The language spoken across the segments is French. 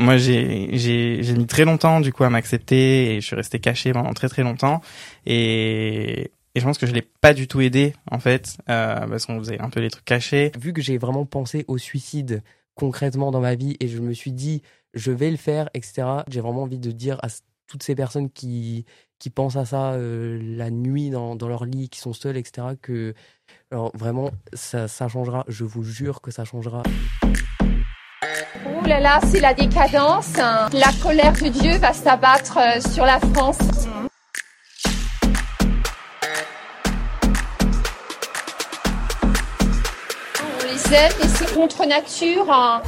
Moi, j'ai mis très longtemps du coup à m'accepter et je suis resté caché pendant très très longtemps et et je pense que je l'ai pas du tout aidé en fait euh, parce qu'on faisait un peu les trucs cachés. Vu que j'ai vraiment pensé au suicide concrètement dans ma vie et je me suis dit je vais le faire, etc. J'ai vraiment envie de dire à toutes ces personnes qui qui pensent à ça euh, la nuit dans, dans leur lit, qui sont seules, etc. Que alors vraiment ça ça changera. Je vous jure que ça changera. Ouh là là, c'est la décadence. hein. La colère de Dieu va s'abattre euh, sur la France. On les aime, mais c'est contre nature. hein.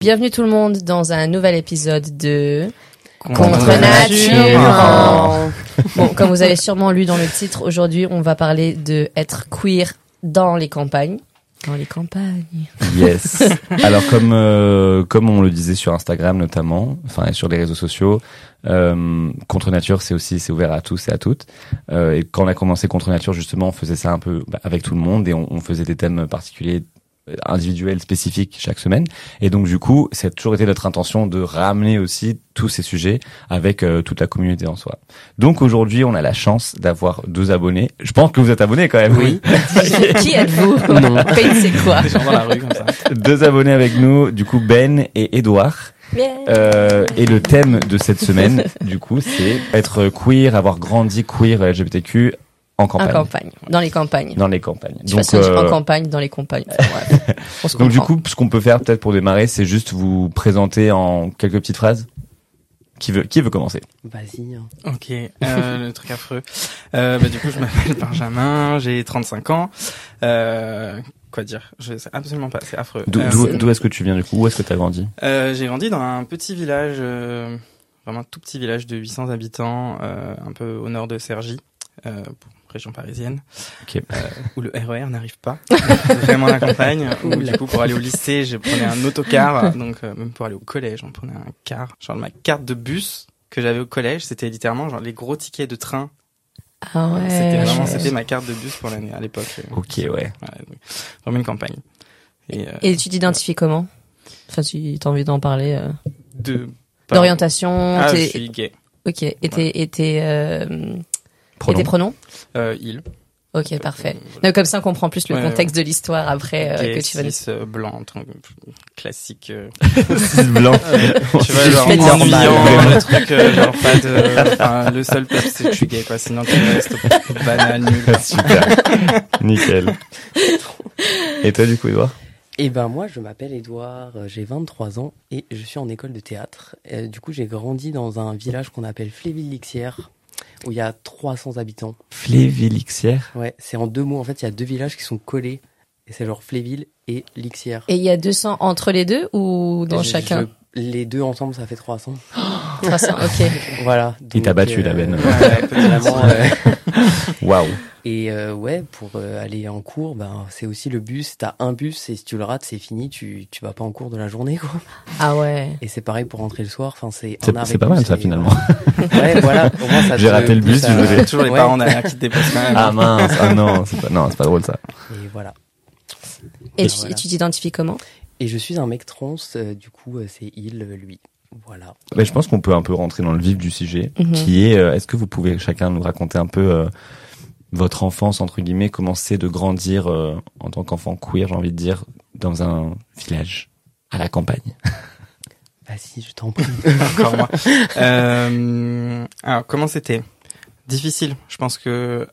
Bienvenue tout le monde dans un nouvel épisode de Contre nature. Bon, comme vous avez sûrement lu dans le titre, aujourd'hui, on va parler de être queer dans les campagnes. Dans les campagnes. Yes. Alors comme euh, comme on le disait sur Instagram notamment, enfin et sur les réseaux sociaux, euh, Contre Nature c'est aussi c'est ouvert à tous et à toutes. Euh, et quand on a commencé Contre Nature justement, on faisait ça un peu bah, avec tout le monde et on, on faisait des thèmes particuliers euh, individuels spécifiques chaque semaine. Et donc du coup ça a toujours été notre intention de ramener aussi tous ces sujets avec euh, toute la communauté en soi. Donc aujourd'hui on a la chance d'avoir deux abonnés. Je pense que vous êtes abonnés quand même. Oui. Qui êtes-vous? C'est quoi Des gens dans la rue comme ça. deux abonnés avec nous du coup Ben et Edouard Euh, et le thème de cette semaine, du coup, c'est être queer, avoir grandi queer LGBTQ en En campagne, campagne. Dans les campagnes. dans les campagnes. De toute façon, euh, en campagne, dans les campagnes. Enfin, donc du coup, ce qu'on peut faire peut-être pour démarrer, c'est juste vous présenter en quelques petites phrases. Qui veut, qui veut commencer? Vas-y. hein. Ok, euh, le truc affreux. Euh, bah, du coup, je m'appelle Benjamin, j'ai 35 ans. Euh, quoi dire? Je sais absolument pas, c'est affreux. D'où Euh, d'où- est-ce que tu viens du coup? Où est-ce que tu as grandi? Euh, j'ai grandi dans un petit village, euh, vraiment un tout petit village de 800 habitants, euh, un peu au nord de Cergy, euh, pour- région parisienne, euh, où le RER n'arrive pas, vraiment à la campagne. Où, du coup, pour aller au lycée, je prenais un autocar, donc euh, même pour aller au collège, on prenait un car. Genre ma carte de bus que j'avais au collège, c'était littéralement genre les gros tickets de train. Ah ouais. C'était vraiment, c'était ma carte de bus pour l'année à l'époque. Ok, ouais. Voilà, donc, une campagne. Et, euh, Et tu t'identifies comment? Enfin, tu as envie d'en parler euh, de D'orientation. Ah, je suis gay. Ok. Et et tes, euh, et Pronom. tes pronoms Euh, il. Ok, parfait. Donc, comme ça, on comprend plus le Ouais, contexte de l'histoire après euh, que tu vas cis, euh, blanc, classique. euh, Cis blanc. tu vois, genre ennuyant, le truc, euh, genre pas de. Enfin, le seul plus, c'est que je suis gay, quoi. Sinon, tout le reste, banal, nul. Super. Nickel. Et toi du coup, Edouard Eh ben moi je m'appelle Edouard, euh, j'ai 23 ans et je suis en école de théâtre. Euh, du coup j'ai grandi dans un village qu'on appelle Fléville-Lixière où il y a 300 habitants. Flévilixière. Ouais, c'est en deux mots en fait, il y a deux villages qui sont collés et c'est genre Fléville et Lixière. Et il y a 200 entre les deux ou dans Je- chacun je- Les deux ensemble ça fait 300. 300, ok. Voilà. Il t'a donc, battu, la benne. Ouais, vraiment, euh, Waouh. Et euh, ouais, pour euh, aller en cours, ben c'est aussi le bus. T'as un bus et si tu le rates, c'est fini. Tu tu vas pas en cours de la journée, quoi. Ah ouais. Et c'est pareil pour rentrer le soir. Enfin, c'est pas mal ça et, finalement. euh, ouais, voilà. Au moins, ça J'ai te raté le bus, à- je vais- Toujours les Ouais. parents derrière qui te dépassent quand même. Ah mince, ah non, c'est pas, non, c'est pas drôle ça. Et voilà. Et Et tu voilà. tu t'identifies comment? Et je suis un mec trans. euh, du coup, euh, c'est il, lui. Voilà. Mais je pense qu'on peut un peu rentrer dans le vif du sujet, Mhm. qui est, euh, est-ce que vous pouvez chacun nous raconter un peu euh, votre enfance entre guillemets, comment c'est de grandir euh, en tant qu'enfant queer, j'ai envie de dire, dans un village à la campagne. Vas-y, je t'en prie. Encore moi. Euh, alors, comment c'était? Difficile. Je pense que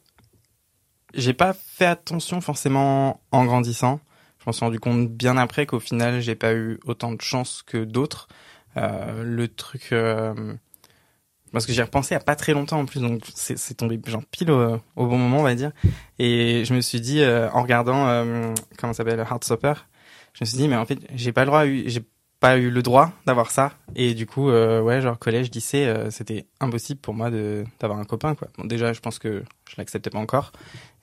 j'ai pas fait attention forcément en grandissant. Je m'en suis rendu compte bien après qu'au final, j'ai pas eu autant de chance que d'autres. Euh, le truc... parce que j'y ai repensé a pas très longtemps en plus, donc c'est tombé genre pile au, au bon moment, on va dire. Et je me suis dit, euh, en regardant, euh, comment ça s'appelle, Heartstopper, je me suis dit, mais en fait, j'ai pas le droit, j'ai pas eu le droit d'avoir ça. Et du coup, euh, ouais, genre collège, lycée, euh, c'était impossible pour moi de d'avoir un copain, quoi. Bon, déjà, je pense que je l'acceptais pas encore,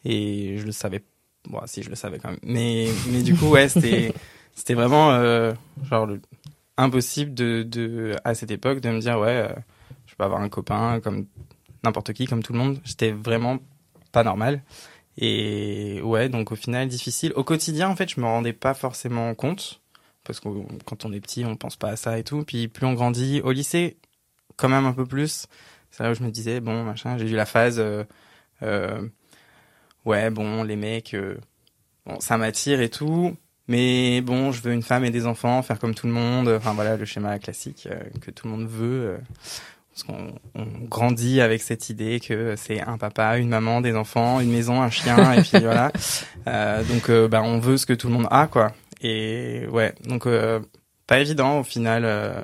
et je le savais. Bon, si, je le savais quand même. Mais mais du coup, ouais, c'était c'était vraiment euh, genre le, impossible de de à cette époque de me dire, ouais, peux avoir un copain comme n'importe qui, comme tout le monde. J'étais vraiment pas normal. Et ouais, donc au final, difficile. Au quotidien, en fait, je me rendais pas forcément compte. Parce que quand on est petit, on pense pas à ça et tout. Puis plus on grandit, au lycée, quand même un peu plus. C'est là où je me disais, bon, machin, j'ai eu la phase, euh, euh, ouais, bon, les mecs, euh, bon, ça m'attire et tout. Mais bon, je veux une femme et des enfants, faire comme tout le monde. Enfin voilà, le schéma classique que tout le monde veut. Parce qu'on on grandit avec cette idée que c'est un papa, une maman, des enfants, une maison, un chien, et puis voilà. Euh, donc, euh, bah, on veut ce que tout le monde a, quoi. Et ouais, donc euh, pas évident au final euh,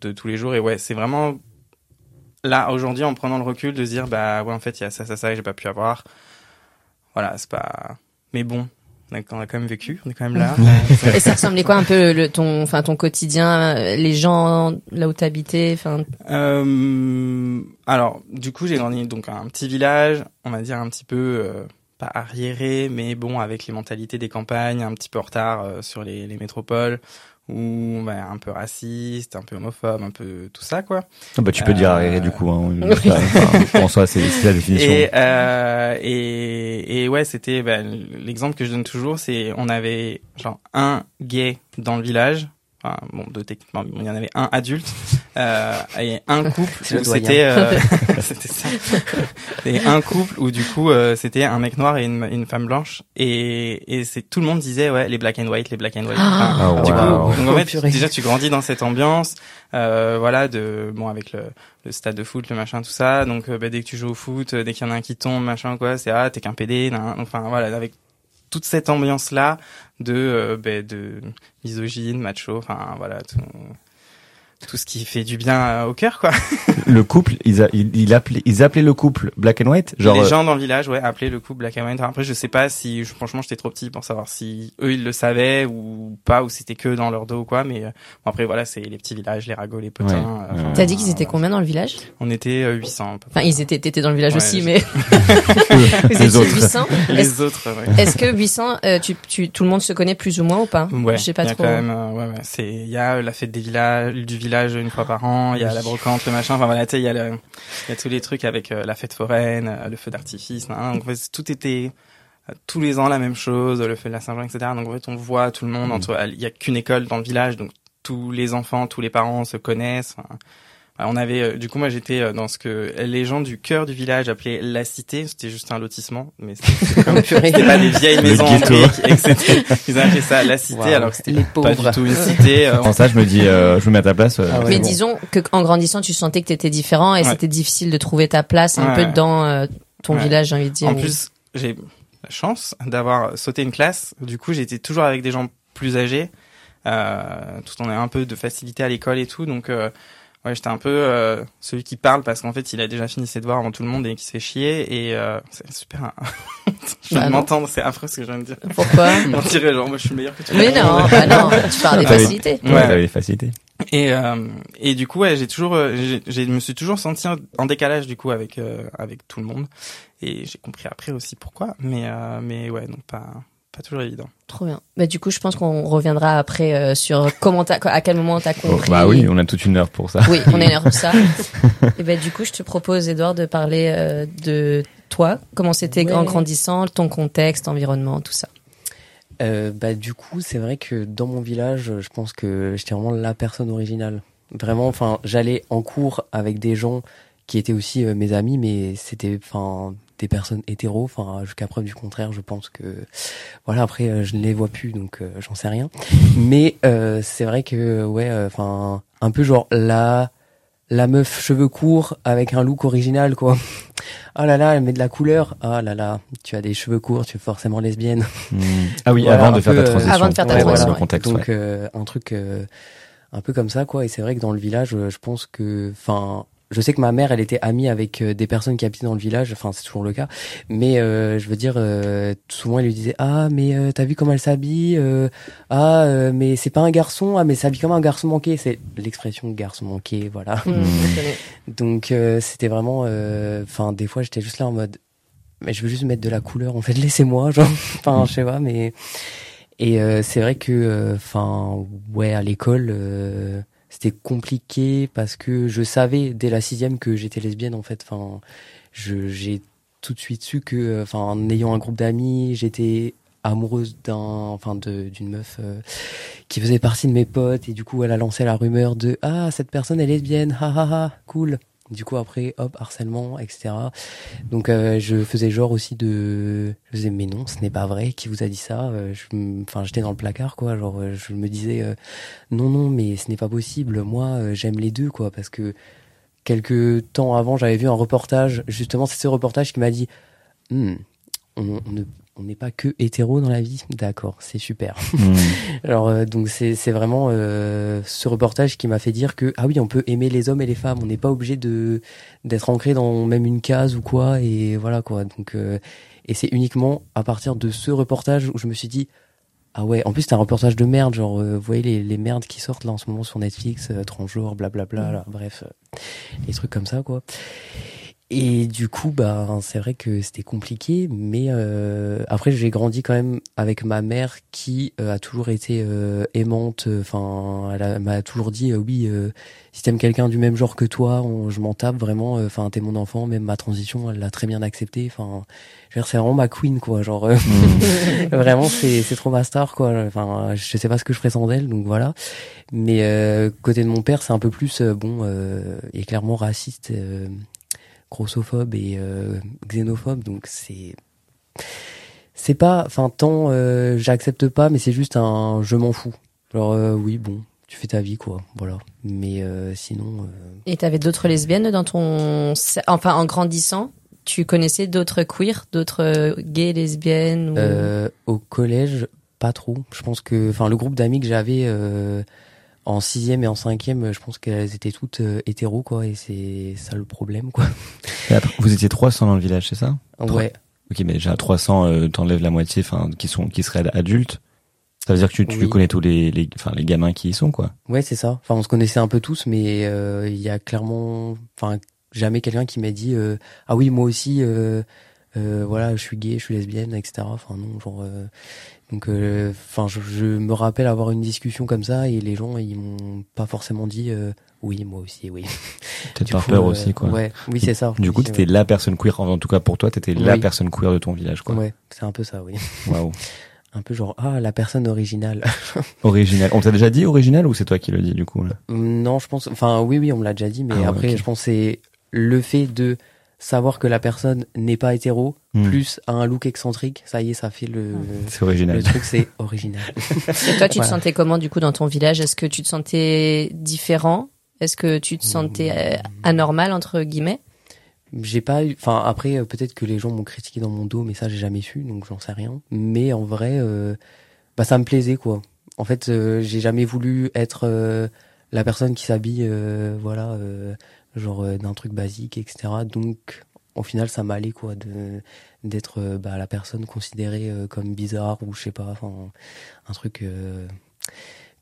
de tous les jours. Et ouais, c'est vraiment là aujourd'hui en prenant le recul de se dire bah ouais en fait il y a ça ça ça que j'ai pas pu avoir. Voilà, c'est pas. Mais bon, on a, on a quand même vécu, on est quand même là. Et ça ressemblait quoi un peu le, ton, enfin ton quotidien, euh, les gens là où t'habitais, enfin? Euh, alors, du coup, j'ai grandi donc à un petit village, on va dire un petit peu euh, pas arriéré, mais bon, avec les mentalités des campagnes, un petit peu en retard euh, sur les, les métropoles, ou bah, un peu raciste, un peu homophobe, un peu tout ça, quoi. Ah bah tu peux dire Euh, arriéré du coup. Hein, enfin, en soi, c'est c'est la définition. Et, euh, et, et ouais, c'était bah, l'exemple que je donne toujours, c'est on avait genre un gay dans le village. Enfin, bon, deux techniquement, il y en avait un adulte euh, et un couple où c'était euh, c'était ça. Et un couple où du coup euh, c'était un mec noir et une, une femme blanche et et c'est tout le monde disait ouais les black and white les black and white. Enfin, Ah, du wow. coup, donc en fait, Purée. déjà tu grandis dans cette ambiance, euh, voilà, de bon avec le, le stade de foot, le machin, tout ça. Donc euh, bah, dès que tu joues au foot, euh, dès qu'il y en a un qui tombe, machin quoi, c'est ah t'es qu'un PD, nan, enfin voilà, avec toute cette ambiance là de euh, bah, de misogyne, macho, enfin voilà tout tout ce qui fait du bien euh, au cœur quoi. Le couple, ils, a, ils, ils appelaient, ils appelaient le couple black and white, genre. les euh, gens dans le village, ouais, appelaient le couple Black and White. Après, je sais pas si, je- franchement, j'étais trop petit pour savoir si eux ils le savaient ou pas, ou c'était que dans leur dos ou quoi. Mais euh, bon, après, voilà, c'est les petits villages, les ragots, les potins. Ouais, euh, ouais. enfin, T'as dit qu'ils étaient combien dans le village? On était euh, 800. à peu Enfin, ils étaient, t'étais dans le village Ouais, aussi, mais vous les autres. 800. Est-ce Les autres, ouais. est-ce que 800, euh, tu, tu, tout le monde se connaît plus ou moins ou pas? Ouais, Je sais pas il y a trop. quand même, euh, ouais, ouais, c'est, il y a la fête des villages, du village une fois par an, il y a la brocante, le machin, enfin voilà, tu sais, il y a le, il y a tous les trucs avec euh, la fête foraine, euh, le feu d'artifice, donc en fait, tout était euh, tous les ans la même chose, le feu de la Saint-Jean, etc. Donc en fait, on voit tout le monde entre, il y a qu'une école dans le village, donc tous les enfants, tous les parents se connaissent. enfin, on avait, euh, du coup, moi, j'étais euh, dans ce que les gens du cœur du village appelaient la cité. C'était juste un lotissement, mais c'était comme c'était pas des vieilles Le maisons en ghetto. briques, et que c'était- Ils appelé ça la cité, alors que c'était les pas pauvres. du tout une cité. euh, En ça, je me dis, euh, je me mets à ta place. euh, Ah ouais. Mais bon. disons que en grandissant, tu sentais que t'étais différent et Ouais. c'était difficile de trouver ta place un Ouais. peu dans euh, ton Ouais. village, j'ai envie de dire. En plus, j'ai la chance d'avoir sauté une classe. Du coup, j'étais toujours avec des gens plus âgés, euh, tout en ayant un peu de facilité à l'école et tout. Donc, euh, ouais, j'étais un peu euh, celui qui parle parce qu'en fait, il a déjà fini ses devoirs avant tout le monde et qui se fait chier. Et euh, c'est super. hein. je Bah viens de non. m'entendre, c'est affreux ce que je viens de dire. Pourquoi? On dirait genre, moi, je suis meilleur que toi. tu Mais non, bah non, tu parles des facilités. Ouais, Ouais. t'avais des facilités. Et euh, et du coup, ouais, j'ai toujours, euh, j'ai, j'ai- je me suis toujours senti en- en décalage du coup avec euh, avec tout le monde. Et j'ai compris après aussi pourquoi. Mais euh, mais ouais, donc pas pas toujours évident. Trop bien. Bah, du coup, je pense qu'on reviendra après euh, sur comment t'as, à quel moment t'as Oh, compris. bah oui, on a toute une heure pour ça. Oui, on est là pour ça. Et ben du coup, je te propose, Edouard, de parler euh, de toi, comment c'était Ouais. en grandissant, ton contexte, environnement, tout ça. Euh, bah du coup, c'est vrai que dans mon village, je pense que j'étais vraiment la personne originale. Vraiment, enfin, j'allais en cours avec des gens qui étaient aussi euh, mes amis, mais c'était, enfin, des personnes hétéros. Enfin, jusqu'à preuve du contraire, je pense que, voilà. Après, euh, je ne les vois plus, donc euh, j'en sais rien. Mais euh, c'est vrai que, ouais, euh, enfin, un peu genre la la meuf cheveux courts avec un look original, quoi. Oh là là, elle met de la couleur. Oh là là, tu as des cheveux courts, tu es forcément lesbienne. Hmm. Ah oui, Voilà, avant de peu, ta euh, transition. Avant de faire ta Ouais, transition, voilà, ouais. le contexte. Donc ouais. euh, un truc euh, un peu comme ça quoi. Et c'est vrai que dans le village, je pense que, enfin, je sais que ma mère, elle était amie avec euh, des personnes qui habitaient dans le village. Enfin, c'est toujours le cas. Mais euh, je veux dire, euh, souvent elle lui disait ah mais euh, t'as vu comment elle s'habille Euh, Ah euh, mais c'est pas un garçon. Ah mais ça s'habille comme un garçon manqué. C'est l'expression garçon manqué. Voilà. Je connais. Donc euh, c'était vraiment, euh, enfin des fois j'étais juste là en mode, mais je veux juste mettre de la couleur en fait, laissez-moi, genre, enfin je sais pas, mais et euh, c'est vrai que, enfin ouais à l'école euh, c'était compliqué parce que je savais dès la sixième que j'étais lesbienne en fait, enfin je j'ai tout de suite su que, enfin en ayant un groupe d'amis, j'étais amoureuse d'un enfin d'une meuf euh, qui faisait partie de mes potes. Et du coup elle a lancé la rumeur de ah cette personne est lesbienne. Ha ha ha. Cool du coup après hop harcèlement etc donc euh, je faisais genre aussi de je faisais mais non ce n'est pas vrai qui vous a dit ça Euh, je enfin j'étais dans le placard quoi. Genre euh, je me disais euh, non non mais ce n'est pas possible. Moi euh, j'aime les deux quoi parce que quelques temps avant j'avais vu un reportage justement c'est ce reportage qui m'a dit Hmm, on, on ne on n'est pas que hétéro dans la vie. D'accord c'est super. Hmm. alors euh, donc c'est c'est vraiment euh, ce reportage qui m'a fait dire que ah oui on peut aimer les hommes et les femmes. On n'est pas obligé de d'être ancré dans même une case ou quoi et voilà quoi. Donc euh, et c'est uniquement à partir de ce reportage où je me suis dit ah ouais en plus c'est un reportage de merde. Genre euh, vous voyez les, les merdes qui sortent là en ce moment sur Netflix euh, transgenre blablabla là, bref euh, les trucs comme ça quoi et du coup, bah, c'est vrai que c'était compliqué, mais euh, après j'ai grandi quand même avec ma mère qui euh, a toujours été euh, aimante. Enfin, elle m'a toujours dit euh, oui, euh, si t'aimes quelqu'un du même genre que toi, on- je m'en tape vraiment. euh, Enfin, t'es mon enfant, même ma transition, elle l'a très bien accepté. Enfin, c'est vraiment ma queen quoi. Genre euh, vraiment, c'est c'est trop ma star quoi. Enfin, je sais pas ce que je ferais sans elle, donc voilà. Mais euh, côté de mon père, c'est un peu plus euh, bon, euh, il est clairement raciste. Grossophobe et euh, xénophobe donc c'est c'est pas enfin tant euh, j'accepte pas mais c'est juste un je m'en fous. Genre euh, oui bon tu fais ta vie quoi voilà. Mais euh, sinon euh, Et t'avais d'autres lesbiennes dans ton, enfin en grandissant, tu connaissais d'autres queers, d'autres gays, lesbiennes ou... euh, au collège pas trop. Je pense que enfin le groupe d'amis que j'avais euh, en sixième et en cinquième je pense qu'elles étaient toutes euh, hétéros quoi et c'est ça le problème quoi après, vous étiez 300 dans le village, c'est ça? Ouais Ok, mais déjà 300, euh, t'enlèves la moitié, enfin, qui sont, qui seraient adultes. Ça veut dire que tu, tu Oui. connais tous les, les, enfin, les gamins qui y sont, quoi. Ouais, c'est ça. Enfin, on se connaissait un peu tous, mais euh, il y a clairement, enfin, jamais quelqu'un qui m'a dit euh, ah oui, moi aussi, euh, voilà, je suis gay, je suis lesbienne, etc. Enfin non, genre. Donc, euh, enfin, je, je me rappelle avoir une discussion comme ça et les gens, ils m'ont pas forcément dit euh, oui, moi aussi, oui. Peut-être par peur euh, aussi, quoi. Ouais, oui, c'est ça. Du coup, t'étais la personne queer, en tout cas pour toi, t'étais la Oui. personne queer de ton village, quoi. Ouais, c'est un peu ça, oui. Waouh. Un peu genre ah la personne originale. Original. On t'a déjà dit original ou c'est toi qui le dis, du coup, là? Non, je pense. Enfin, oui, oui, on me l'a déjà dit, mais Ah après, je pense que c'est le fait de savoir que la personne n'est pas hétéro, Hmm. plus a un look excentrique. Ça y est, ça fait le. C'est original. Le truc, c'est original. Et toi, tu te sentais comment du coup dans ton village? Est-ce que tu te sentais différent? Est-ce que tu te sentais euh, anormal entre guillemets? J'ai pas eu. Enfin, après, euh, peut-être que les gens m'ont critiqué dans mon dos, mais ça, j'ai jamais su, donc j'en sais rien. Mais en vrai, euh, bah, ça me plaisait, quoi. En fait, euh, j'ai jamais voulu être euh, la personne qui s'habille, euh, voilà, euh, genre euh, d'un truc basique, etc. Donc, au final, ça m'allait, quoi, de d'être euh, bah, la personne considérée euh, comme bizarre ou je sais pas, enfin, un truc.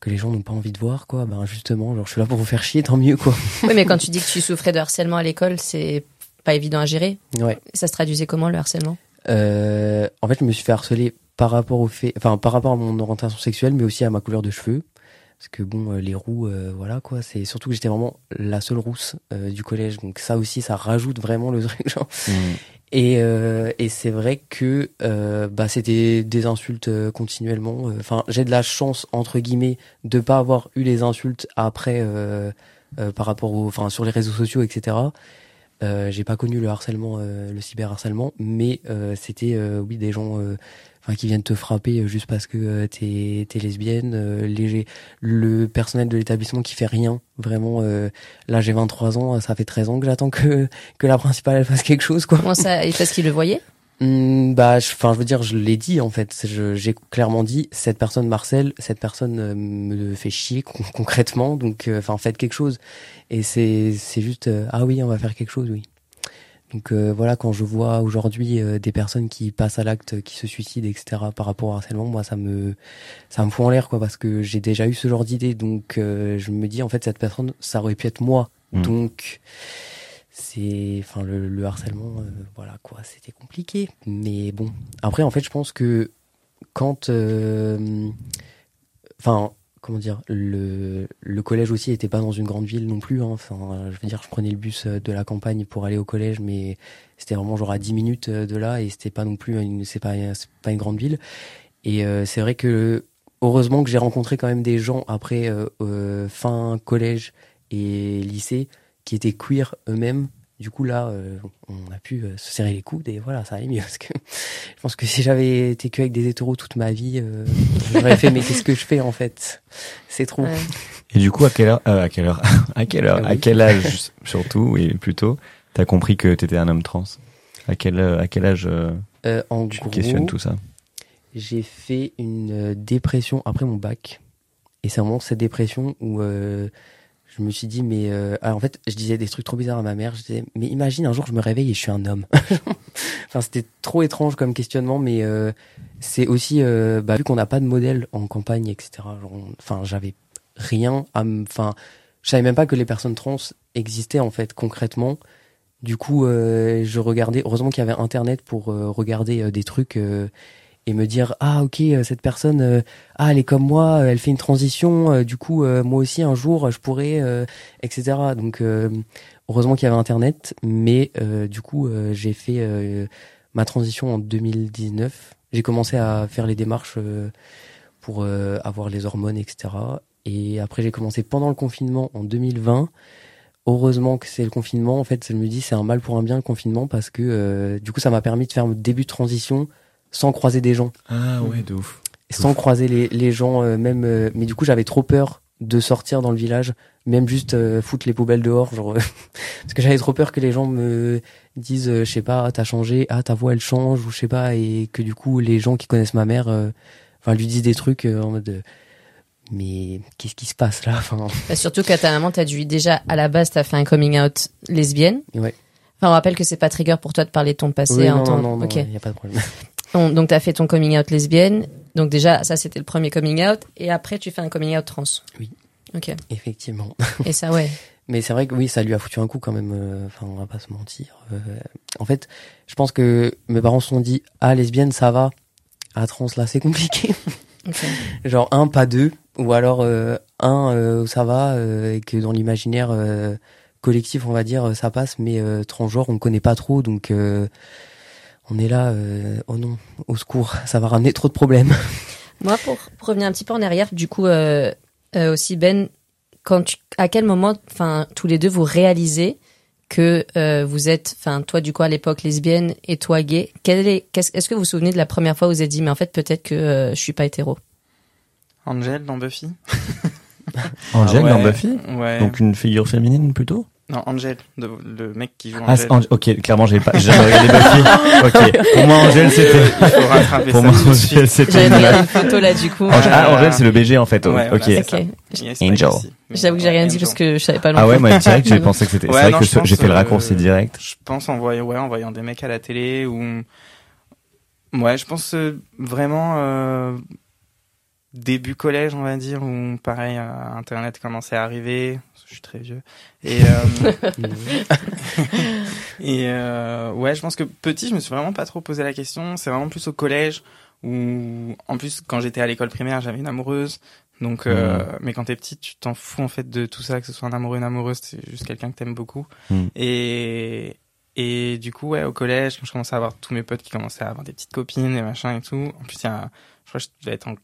que les gens n'ont pas envie de voir, quoi. Ben justement, genre je suis là pour vous faire chier, tant mieux, quoi. Oui, mais quand tu dis que tu souffrais de harcèlement à l'école, c'est pas évident à gérer. Ouais. Ça se traduisait comment le harcèlement? Euh, en fait, je me suis fait harceler par rapport au fait, enfin par rapport à mon orientation sexuelle, mais aussi à ma couleur de cheveux. Parce que bon, euh, les roux, euh, voilà quoi. C'est surtout que j'étais vraiment la seule rousse euh, du collège, donc ça aussi, ça rajoute vraiment le truc. Genre. Mm. Et, euh, et c'est vrai que bah c'était des insultes continuellement. Enfin, j'ai de la chance entre guillemets de pas avoir eu les insultes après par rapport au, enfin sur les réseaux sociaux, etc. J'ai pas connu le harcèlement, le cyberharcèlement, mais c'était oui des gens, enfin qui viennent te frapper euh, juste parce que euh, t'es t'es lesbienne. euh, les, le personnel de l'établissement qui fait rien, vraiment. euh, là j'ai 23 ans, ça fait 13 ans que j'attends que que la principale elle fasse quelque chose quoi. Comment ça Et parce qu'il le voyait Hmm, bah, je- enfin, je, veux dire, je l'ai dit en fait. J'ai clairement dit cette personne Marcel, cette personne euh, me fait chier con- concrètement. Donc, euh, enfin, faites quelque chose. Et c'est c'est juste euh, ah oui, on va faire quelque chose, oui. Donc euh, voilà, quand je vois aujourd'hui euh, des personnes qui passent à l'acte, qui se suicident, etc. Par rapport au harcèlement, moi ça me ça me fout en l'air quoi, parce que j'ai déjà eu ce genre d'idée. Donc euh, je me dis en fait cette personne, ça aurait pu être moi. Mm. Donc c'est enfin le, le harcèlement euh, voilà quoi c'était compliqué mais bon après en fait je pense que quand euh, enfin comment dire le, collège aussi était pas dans une grande ville non plus hein. enfin je veux dire je prenais le bus euh, de la campagne pour aller au collège mais c'était vraiment genre à 10 minutes euh, de là et c'était pas non plus une c'est pas pas une grande ville et euh, c'est vrai que heureusement que j'ai rencontré quand même des gens après fin collège et lycée qui étaient queer eux-mêmes. Du coup, là, euh, on a pu euh, se serrer les coudes et voilà, ça allait mieux. Parce que je pense que si j'avais été que avec des hétéros toute ma vie, euh, j'aurais fait, mais qu'est-ce que je fais en fait? C'est trop. Ouais. Et du coup, à quelle heure, euh, à quelle heure, à quelle heure, Ah à quel âge surtout et plutôt, t'as compris que t'étais un homme trans? À quel, euh, à quel âge euh, Euh, en tu gros, questionnes tout ça? j'ai fait une dépression après mon bac. Et c'est vraiment cette dépression où euh, je me suis dit, mais euh, alors en fait, je disais des trucs trop bizarres à ma mère. Je disais, mais imagine un jour, je me réveille et je suis un homme. enfin, c'était trop étrange comme questionnement, mais euh, c'est aussi, euh, bah, vu qu'on n'a pas de modèle en campagne, etc. genre, on- Enfin, j'avais rien à me. Enfin, je savais même pas que les personnes trans existaient en fait concrètement. Du coup, je regardais. Heureusement qu'il y avait Internet pour regarder des trucs et me dire ah ok euh, cette personne euh, ah elle est comme moi, euh, elle fait une transition. euh, du coup, euh, moi aussi un jour je pourrais euh, etc. Donc heureusement qu'il y avait Internet, mais du coup j'ai fait ma transition en 2019. J'ai commencé à faire les démarches pour avoir les hormones etc. Et après j'ai commencé pendant le confinement en 2020 heureusement que c'est le confinement. En fait, je me dis c'est un mal pour un bien le confinement parce que du coup ça m'a permis de faire mon début de transition sans croiser des gens, Ah ouais, de ouf. sans croiser les, les gens euh, même. euh, mais du coup j'avais trop peur de sortir dans le village, même juste euh, foutre les poubelles dehors, genre euh, parce que j'avais trop peur que les gens me disent euh, je sais pas ah, t'as changé, ah ta voix elle change ou je sais pas et que du coup les gens qui connaissent ma mère, euh, enfin lui disent des trucs euh, en mode euh, mais qu'est-ce qui se passe là enfin Bah, Surtout qu'à ta maman, t'as dû déjà à la base, t'as fait un coming out lesbienne. ouais Enfin, on rappelle que c'est pas trigger pour toi de parler de ton passé. Oui, en non, tant- non, non, non, Ok. y a pas de problème Donc, donc t'as fait ton coming out lesbienne. Donc déjà, ça c'était le premier coming out. Et après, tu fais un coming out trans. Oui. Ok. effectivement Et ça, ouais. Mais c'est vrai que oui, ça lui a foutu un coup quand même. euh, Enfin, on va pas se mentir. Euh, en fait, je pense que mes parents se sont dit ah lesbienne ça va, ah trans là c'est compliqué. Genre un pas deux, ou alors euh, un euh, ça va et que dans l'imaginaire collectif on va dire ça passe, mais transgenre on connaît pas trop donc euh, on est là. euh, oh non, au secours, ça va ramener trop de problèmes. Moi, pour, pour revenir un petit peu en arrière, du coup, euh, euh, aussi Ben, quand tu, à quel moment, enfin, tous les deux, vous réalisez que euh, vous êtes, enfin, toi du coup à l'époque lesbienne et toi gay. Quel est, qu'est-ce, est-ce que vous vous souvenez de la première fois où vous avez dit, mais en fait peut-être que euh, je suis pas hétéro? Angel dans Buffy. Angel Ah ouais, dans Buffy Ouais. Donc une figure féminine plutôt? Non, Angel, de- le mec qui joue Ah, Angel. c'est Angel. ok, clairement j'ai pas, j'ai jamais regardé Buffy. Ok, pour moi Angel c'était, Il faut rattraper pour ça moi. Angel c'était. J'avais une- photo là du coup. Angel- ah, Angel c'est le BG en fait. Ouais, ok. Angel. J'avoue que j'ai rien dit parce que je savais pas Ah ouais, moi direct j'ai pensé que c'était. Ouais, c'est vrai non, que j'ai pense, fait le euh, raccourci direct. Je pense en voyant, ouais, en voyant des mecs à la télé ou. Ouais, je pense euh, vraiment. euh, début collège, on va dire, où pareil, euh, Internet commençait à arriver. Je suis très vieux. Et, euh, et euh, ouais, je pense que petit, je me suis vraiment pas trop posé la question. C'est vraiment plus au collège où, en plus, quand j'étais à l'école primaire, j'avais une amoureuse. Donc, euh, mais quand t'es petit, tu t'en fous en fait de tout ça, que ce soit un amoureux, une amoureuse, c'est juste quelqu'un que t'aimes beaucoup. Mm. Et et du coup, ouais, au collège, quand je commençais à avoir tous mes potes qui commençaient à avoir des petites copines et machin et tout. En plus, il y a, je crois que je devais être en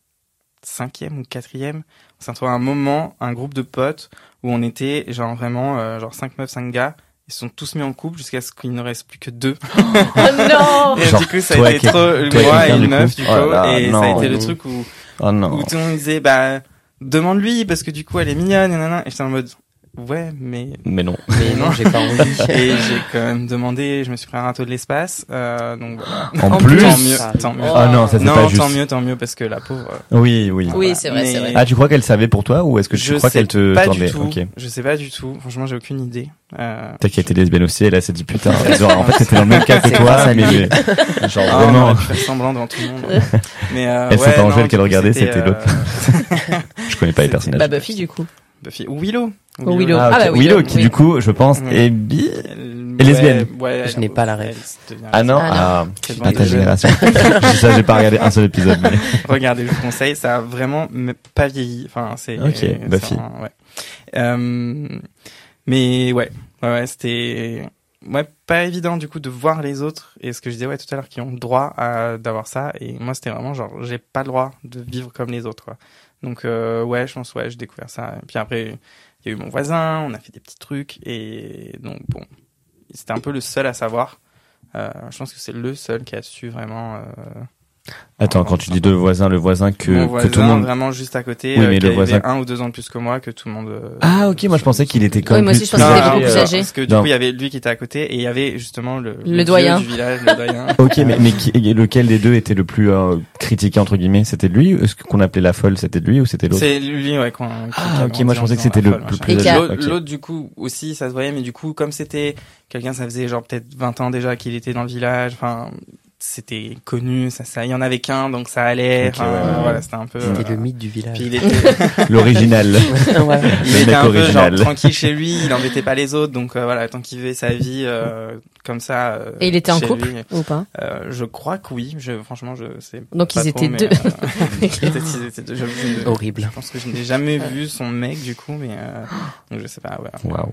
cinquième ou quatrième. On s'est retrouvé à un moment, un groupe de potes où on était genre vraiment euh, genre cinq meufs, cinq gars. Ils se sont tous mis en couple jusqu'à ce qu'il ne reste plus que deux. Oh non Et Genre, du coup, ça a été trop, moi et une du meuf, coup. du Oh coup, là, et ça a non. été le truc où, Oh non. où tout le monde disait, bah, demande-lui, parce que du coup, elle est mignonne, et nanana. Et j'étais en mode, ouais, mais, Mais non. Mais non, j'ai pas envie. et j'ai quand même demandé, je me suis pris un râteau de l'espace, euh, donc voilà. En En plus. Tant mieux, tant mieux. Ah non, ça c'est pas juste. tant mieux, tant mieux, parce que la pauvre. euh, Oui, oui. Oui, c'est vrai, Mais- c'est vrai. Ah, tu crois qu'elle savait pour toi ou est-ce que tu je crois qu'elle te pas tendait du tout. Ok. Je sais pas du tout. Franchement, j'ai aucune idée. Euh, Peut-être qu'elle était lesbienne aussi, elle a s'est dit putain, genre, en fait c'était dans le même cas que toi, mais genre Ah, vraiment. faire semblant devant tout le monde. Mais euh, Elle, c'est pas Angèle qu'elle regardait, c'était euh, l'autre. Je connais pas les personnages. Bah Buffy du coup. Buffy ou Willow. Ou Willow. Ah. Ah, bah, Willow, Willow, qui oui. du coup, je pense, Ouais. est bi. Et lesbienne. Ouais, ouais, Je n'ai pas la devient Ah non, Ah, pas ta génération. Ça, j'ai pas regardé un seul épisode. Mais... Regardez, je vous conseille, ça a vraiment pas vieilli. Enfin, c'est. Ok, Buffy. un- ouais. Euh, mais ouais, ouais, ouais, c'était ouais pas évident du coup de voir les autres et ce que je disais ouais tout à l'heure qui ont le droit à d'avoir ça et moi c'était vraiment genre j'ai pas le droit de vivre comme les autres quoi. Donc euh, ouais, je pense ouais, j'ai découvert ça. Puis après il y a eu mon voisin, on a fait des petits trucs et donc bon, c'était un peu le seul à savoir. Euh, je pense que c'est le seul qui a su vraiment. Euh, Attends, quand tu dis deux voisins, le voisin que, mon que tout le monde. vraiment juste à côté, Oui, euh, mais qui le avait voisin- un ou deux ans de plus que moi, que tout le monde. euh, Ah, ok, moi je pensais qu'il était comme Oui, moi plus aussi, je pensais qu'il était beaucoup plus euh, âgé. Parce que du Non. coup, il y avait lui qui était à côté et il y avait justement le, Le vieux doyen. du village, le doyen. Ok, mais, mais qui, lequel des deux était le plus euh, critiqué entre guillemets? C'était lui Est-ce qu'on appelait la folle C'était lui ou c'était l'autre? C'est lui, ouais, Ah, ok, moi, je en pensais que c'était le folle, plus. L'autre, Ok. l'autre, du coup, aussi, ça se voyait, mais du coup, comme c'était quelqu'un, ça faisait genre peut-être 20 ans déjà qu'il était dans le village, enfin, c'était connu, ça, ça, il y en avait qu'un, donc ça allait, Ok, enfin, ouais, ouais, ouais. voilà, c'était un peu, C'était euh, le mythe du village. puis il était, L'original. Il Le était mec un peu original. genre tranquille chez lui, il embêtait pas les autres, donc euh, voilà, tant qu'il vivait sa vie euh, comme ça. euh, Et il était en couple lui, ou pas? Euh, Je crois que oui. Je, franchement, je sais. Donc pas ils trop, étaient mais, euh, qu'ils étaient deux. Je, Horrible. Je pense que je n'ai jamais vu son mec du coup, mais euh, donc je sais pas. Ouais. Waouh.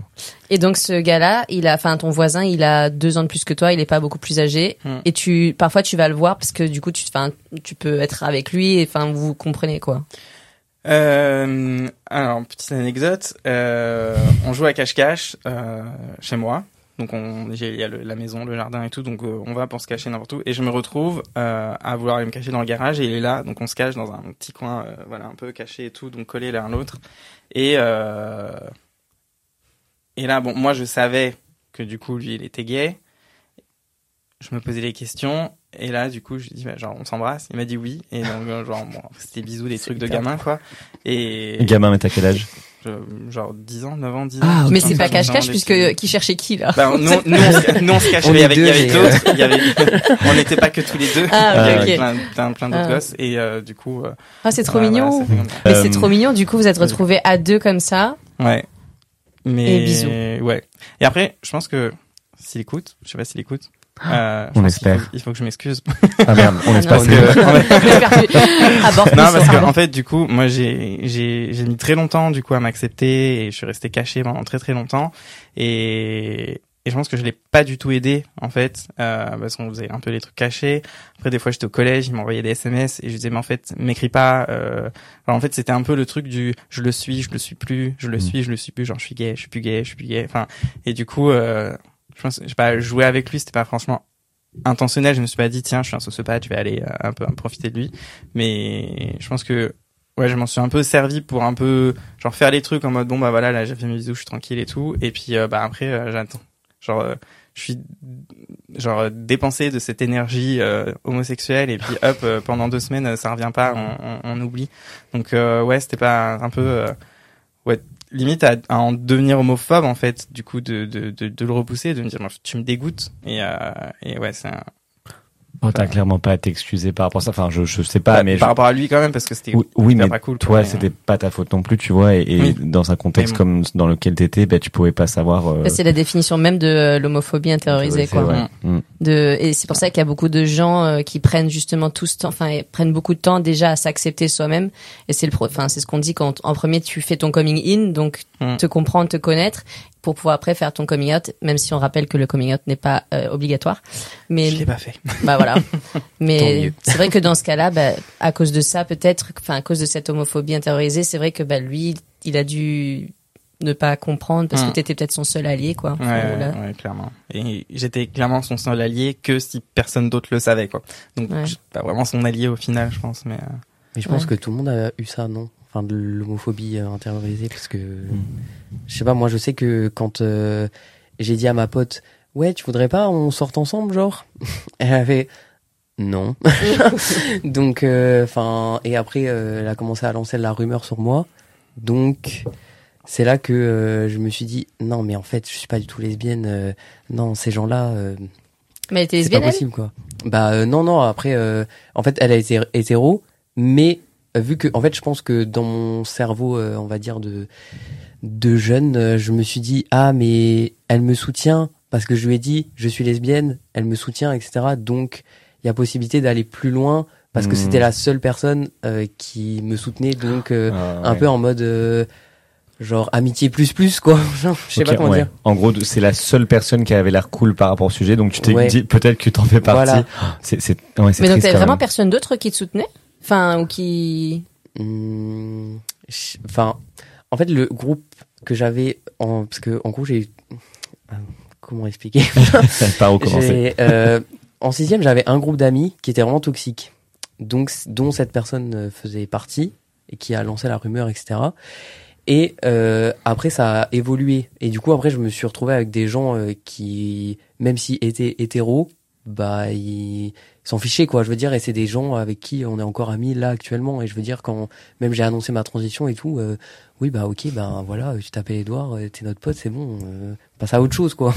Et donc ce gars-là, il a, enfin ton voisin, il a deux ans de plus que toi, il est pas beaucoup plus âgé. Hmm. Et tu, parfois tu vas le voir parce que du coup tu, enfin, tu peux être avec lui et enfin vous comprenez quoi. Euh, alors petite anecdote. Euh, on joue à cache-cache euh, chez moi. Donc il y a le- la maison, le jardin et tout, donc euh, on va pour se cacher n'importe où. Et je me retrouve euh, à vouloir aller me cacher dans le garage et il est là, donc on se cache dans un petit coin, euh, voilà, un peu caché et tout, donc collé l'un à l'autre. Et euh, et là, bon, moi je savais que du coup lui il était gay. Je me posais des questions et là du coup je lui dis bah, genre on s'embrasse. Il m'a dit oui et donc genre bon c'était bisous des trucs de gamin quoi. Et Gamin, mais t'as quel âge? Genre 10 ans, 9 ans, 10 ans. Ah, Mais c'est pas cache-cache puisque qui cherchait qui là Bah, nous, nous, on se, nous, on se cachait, On avait mais, d'autres, avait, on n'était pas que tous les deux. Ah, Il y ok, avait ok. plein, plein, plein d'autres Ah. gosses, et, euh, du coup, euh, Ah c'est trop voilà, mignon. Mais Euh, c'est trop mignon. Du coup vous êtes retrouvés à deux comme ça. Ouais. Mais, Et bisous. ouais. Et après, je pense que, s'il écoute, je sais pas s'il écoute, euh, je On espère. faut- Il faut que je m'excuse. Ah merde, on laisse non. Parce que, en fait, du coup, moi, j'ai, j'ai, j'ai mis très longtemps, du coup, à m'accepter et je suis resté caché pendant très très longtemps. Et, et je pense que je l'ai pas du tout aidé, en fait, euh, parce qu'on faisait un peu les trucs cachés. Après, des fois, j'étais au collège, il m'envoyait des SMS et je disais, mais en fait, m'écris pas. Euh... Alors, en fait, c'était un peu le truc du, je le suis, je le suis plus, je le Mm. suis, je le suis plus, genre, je suis gay, je suis plus gay, je suis plus gay. Enfin, et du coup, euh, je pense, je sais pas, jouer avec lui, c'était pas franchement intentionnel. Je me suis pas dit, tiens, je suis un sociopathe, je vais aller euh, un peu profiter de lui. Mais je pense que ouais, je m'en suis un peu servi pour un peu genre faire les trucs en mode bon bah voilà, là j'ai fait mes bisous, je suis tranquille et tout. Et puis euh, bah après euh, j'attends. Genre je suis genre dépensé de cette énergie homosexuelle et puis hop pendant deux semaines ça revient pas, on, on, oublie. Donc ouais, c'était pas un peu ouais limite à, en devenir homophobe en fait du coup de, de, de, de le repousser de me dire tu me dégoûtes. Et, euh, et ouais c'est un... Oh, t'as clairement pas à t'excuser par rapport à ça. Enfin, je, je sais pas, Bah, mais par je- rapport à lui quand même parce que c'était oui, oui, mais pas cool. toi, mais, c'était pas ta faute non plus, tu vois. Et, et Oui. dans un contexte Mais comme dans lequel t'étais, ben, tu pouvais pas savoir. euh, Bah, C'est la définition même de euh, l'homophobie intériorisée, quoi. ouais. Mm. De, et c'est pour ça qu'il y a beaucoup de gens euh, qui prennent justement tout ce temps, enfin, prennent beaucoup de temps déjà à s'accepter soi-même. Et c'est le, pro- enfin, c'est ce qu'on dit quand, en premier, tu fais ton coming in, donc Mm. te comprendre, te connaître, pour pouvoir après faire ton coming out, même si on rappelle que le coming out n'est pas euh, obligatoire. Mais je l'ai pas fait. bah voilà. Mais c'est vrai que dans ce cas-là, bah, à cause de ça, peut-être, enfin à cause de cette homophobie intériorisée, c'est vrai que bah, lui, il a dû ne pas comprendre parce Mm. que t'étais peut-être son seul allié, quoi. Ouais, Enfin, ouais, là. ouais, clairement. Et j'étais clairement son seul allié que si personne d'autre le savait, quoi. Donc, Ouais. pas vraiment son allié au final, je pense, mais. euh, Mais je pense Ouais. que tout le monde a eu ça, non? Enfin, de l'homophobie euh, intériorisée, parce que je sais pas, moi, je sais que quand euh, j'ai dit à ma pote, ouais, tu voudrais pas, on sorte ensemble, genre? Elle avait non. Donc, euh, enfin, et après, euh, elle a commencé à lancer la rumeur sur moi. Donc, c'est là que euh, je me suis dit, non, mais en fait, je suis pas du tout lesbienne. euh, non, ces gens-là. euh, Mais elle était c'est pas lesbienne, possible quoi. Bah euh, non non après euh, en fait elle a été hétéro mais vu que en fait je pense que dans mon cerveau euh, on va dire de de jeune euh, je me suis dit ah mais elle me soutient parce que je lui ai dit je suis lesbienne elle me soutient etc donc il y a possibilité d'aller plus loin parce que Hmm. c'était la seule personne euh, qui me soutenait donc euh, Ah, un ouais. peu en mode euh, genre amitié plus plus quoi je sais pas comment ouais. dire En gros, c'est la seule personne qui avait l'air cool par rapport au sujet, donc tu t'es Ouais. dit peut-être que t'en fais partie. Voilà. C'est, c'est, ouais, c'est Mais donc t'avais vraiment personne d'autre qui te soutenait? Enfin, ou qui... Je- Enfin, en fait, le groupe que j'avais, en, parce que en gros, j'ai, euh, comment expliquer Pas recommencer. J'ai, euh, En sixième, j'avais un groupe d'amis qui était vraiment toxique, donc dont cette personne euh, faisait partie et qui a lancé la rumeur, etc. Et euh, après, ça a évolué. Et du coup, après, je me suis retrouvé avec des gens euh, qui, même s'ils étaient hétéros, bah, ils s'en fichaient, quoi. Je veux dire, et c'est des gens avec qui on est encore amis là actuellement. Et je veux dire, quand même j'ai annoncé ma transition et tout, euh, oui, bah, ok, ben voilà, tu t'appelles Edouard, euh, t'es notre pote, c'est bon, euh, passe à autre chose, quoi.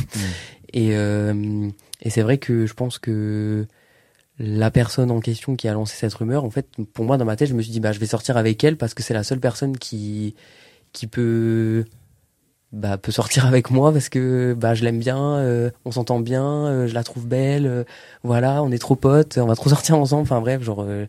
Et, euh, et c'est vrai que je pense que la personne en question qui a lancé cette rumeur, en fait, pour moi, dans ma tête, je me suis dit, bah, je vais sortir avec elle parce que c'est la seule personne qui, qui peut, bah, peut sortir avec moi parce que, bah, je l'aime bien, euh, on s'entend bien, euh, je la trouve belle, euh, voilà, on est trop potes, on va trop sortir ensemble, enfin bref, genre, euh,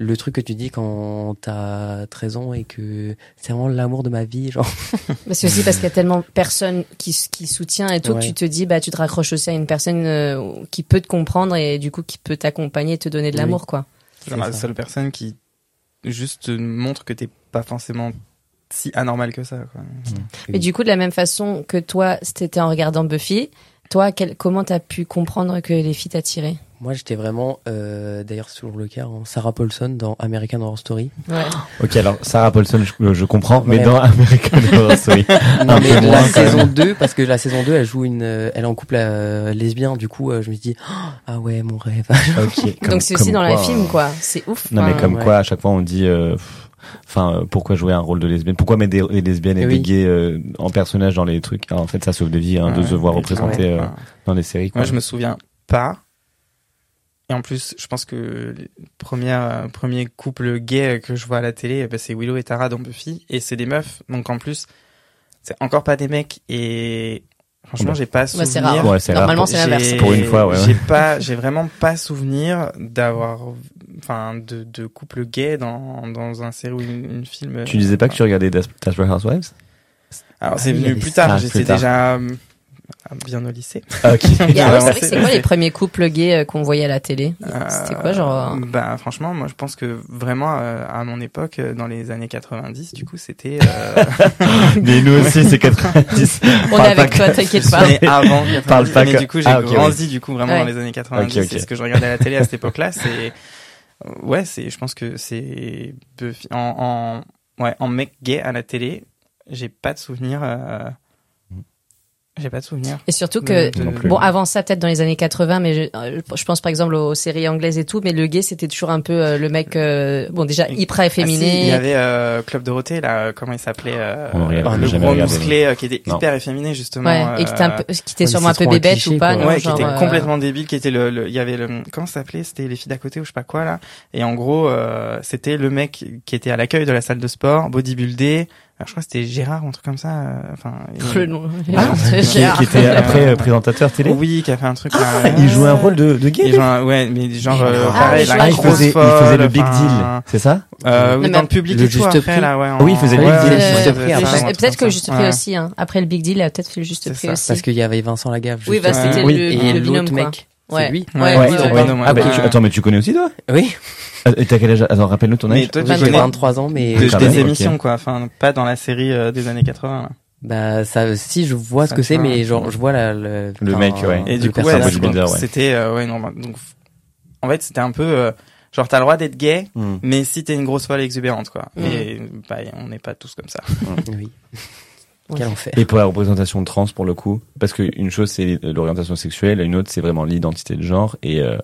le truc que tu dis quand t'as 13 ans et que c'est vraiment l'amour de ma vie, genre. Mais c'est aussi parce qu'il y a tellement personne qui, qui soutient et tout Ouais. que tu te dis, bah, tu te raccroches aussi à une personne euh, qui peut te comprendre et du coup qui peut t'accompagner et te donner de Oui. l'amour, quoi. C'est la seule personne qui juste te montre que t'es pas forcément si anormal que ça. Quoi. Mais du coup, de la même façon que toi, c'était en regardant Buffy, toi, quel, comment t'as pu comprendre que les filles t'attiraient? Moi, j'étais vraiment, euh, d'ailleurs, sur le cas, hein, Sarah Paulson dans American Horror Story. Ouais. Ok, alors Sarah Paulson, je, je comprends, mais dans American Horror Story. Non, Un mais la saison même. 2, parce que la saison 2, elle joue une, euh, elle est en couple euh, lesbien, du coup, euh, je me suis dit, ah ouais, mon rêve. Comme- Donc c'est aussi dans quoi, le film, euh, quoi. C'est ouf. Non, mais comme ouais. quoi, à chaque fois, on dit, euh, pff, enfin, euh, pourquoi jouer un rôle de lesbienne? Pourquoi mettre des, des lesbiennes et Eh des gays euh, en personnage dans les trucs? En fait, ça sauve des vies, hein, de se voir ouais, représentés ouais. euh, dans les séries. Quoi. Moi, je me souviens pas. Et en plus, je pense que les premières, euh, premiers couples gays que je vois à la télé, bah, c'est Willow et Tara dans Buffy, et c'est des meufs. Donc en plus, c'est encore pas des mecs. Et franchement, Bah. j'ai pas Ouais, souvenir. c'est rare. Ouais, c'est rare Normalement, c'est l'inverse. Pour une fois, ouais, ouais. J'ai pas, j'ai vraiment pas souvenir d'avoir, enfin, de, de couple gay dans, dans un série ou une, une film. Tu disais pas que tu regardais Des- Desperate Housewives? Alors c'est Ah, y venu plus tard. J'étais déjà euh, bien au lycée. Ah, ok. C'est vrai que c'est quoi c'est- les premiers couples gays euh, qu'on voyait à la télé? C'était quoi, genre euh, Bah franchement, moi je pense que vraiment euh, à mon époque, euh, dans les années 90, du coup c'était. Euh... mais nous aussi, c'est 90. On est avec toi, t'inquiète pas. mais avant 90. Parle pas mais que- du coup j'ai Ah, grandi du coup vraiment Ouais. dans les années 90. Ok, ok. Et ce que je regardais à la télé à cette époque-là, c'est euh, ouais, c'est je pense que c'est en, en ouais en mec gay à la télé, j'ai pas de souvenir. J'ai pas de souvenir. Et surtout que, De- bon, avant ça, peut-être dans les années 80, mais je, euh, je pense par exemple aux séries anglaises et tout, mais le gay, c'était toujours un peu euh, le mec, euh, bon, déjà hyper Ah, si, efféminé. il y avait euh, Club Dorothée là, euh, comment il s'appelait euh, Le gros musclé euh, qui était Non. hyper efféminé justement. Ouais, et qui était, un peu, qui était Ouais, sûrement un peu bébête cliché, ou pas, non, ouais, qui était euh, complètement débile, qui était le, le- il y avait le, comment ça s'appelait, c'était les filles d'à côté ou je sais pas quoi là, et en gros, euh, c'était le mec qui était à l'accueil de la salle de sport, bodybuildé, alors, je crois que c'était Gérard ou un truc comme ça, euh, enfin, il- Le nom. Ah, Qui, Gérard. qui était après euh, présentateur télé. oui, qui a fait un truc là. Ah, Il jouait un rôle de, de gay. Il joue un- ouais, mais genre, euh, Ah, pareil, il la jouait- Ah, il faisait, il folle, faisait le big deal, c'est ça Euh, Non, oui, dans le public le et tout juste après prix. là, ouais. en- Oui, il faisait le Big Deal. ouais, peut-être que ouais. juste prix Ouais. aussi, hein. Après le Big Deal, il a peut-être fait le juste prix ça. aussi. Parce qu'il y avait Vincent Lagaffe. Oui, bah, c'était le, le binôme, mec. Ouais. C'est lui. Ouais, Ouais, ouais, oui, ouais. Ah bah, tu- attends, mais tu connais aussi toi? Oui. Ah, Et t'as quel âge? Attends, rappelle-nous ton Mais âge. toi, tu j'ai connais 23 ans, mais de- quand des même, émissions quoi, enfin pas dans la série euh, des années 80. là. bah ça, si je vois ce Ça que c'est, mais genre je vois la, le, Le mec, ouais. Et du coup, ouais, personnage, c'est quoi. bodybuilder, ouais. c'était euh, ouais non, donc en fait c'était un peu euh, genre t'as le droit d'être gay, Hmm. mais si t'es une grosse folle exubérante quoi. Mm. Et bah on n'est pas tous comme ça. Oui. Ouais. Quel enfer. Et pour la représentation trans, pour le coup, parce que une chose c'est l'orientation sexuelle, une autre c'est vraiment l'identité de genre. Et euh,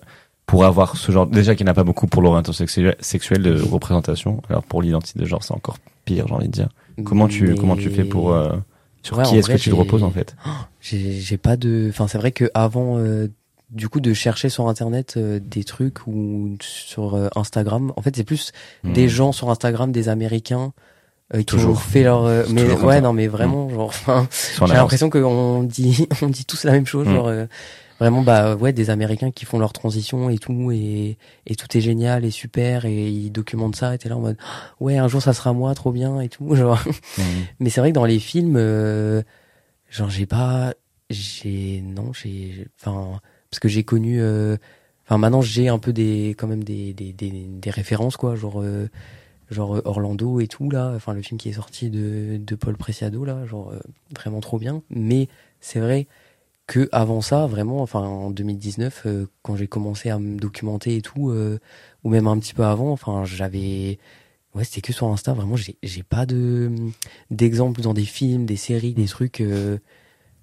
pour avoir ce genre, déjà qu'il n'y en a pas beaucoup pour l'orientation sexuelle, de représentation, alors pour l'identité de genre c'est encore pire, j'ai envie de dire. Comment tu Mais- comment tu fais pour euh, sur Ouais, qui en est-ce que tu te reposes en fait? J'ai j'ai pas de. Enfin, c'est vrai que avant, euh, du coup, de chercher sur internet euh, des trucs ou sur euh, Instagram. En fait, c'est plus des Hmm. gens sur Instagram, des Américains. Euh, qui Toujours. ont fait leur euh, mais ouais non mais vraiment genre enfin j'ai l'impression qu'on dit on dit tous la même chose Mm. genre euh, vraiment bah ouais des américains qui font leur transition et tout et et tout est génial et super et ils documentent ça et t'es là en mode ouais un jour ça sera moi trop bien et tout genre Hmm. mais c'est vrai que dans les films, euh, genre j'ai pas, j'ai non, j'ai, enfin parce que j'ai connu, euh, enfin maintenant j'ai un peu des, quand même des des des, des références quoi, genre euh, genre euh, Orlando et tout là, enfin le film qui est sorti de de Paul Preciado là, genre euh, vraiment trop bien. Mais c'est vrai que avant ça, vraiment, enfin en 2019, euh, quand j'ai commencé à me documenter et tout, ou même un petit peu avant, enfin j'avais Ouais, c'était que sur Insta. Vraiment, j'ai j'ai pas de d'exemples dans des films, des séries, des trucs,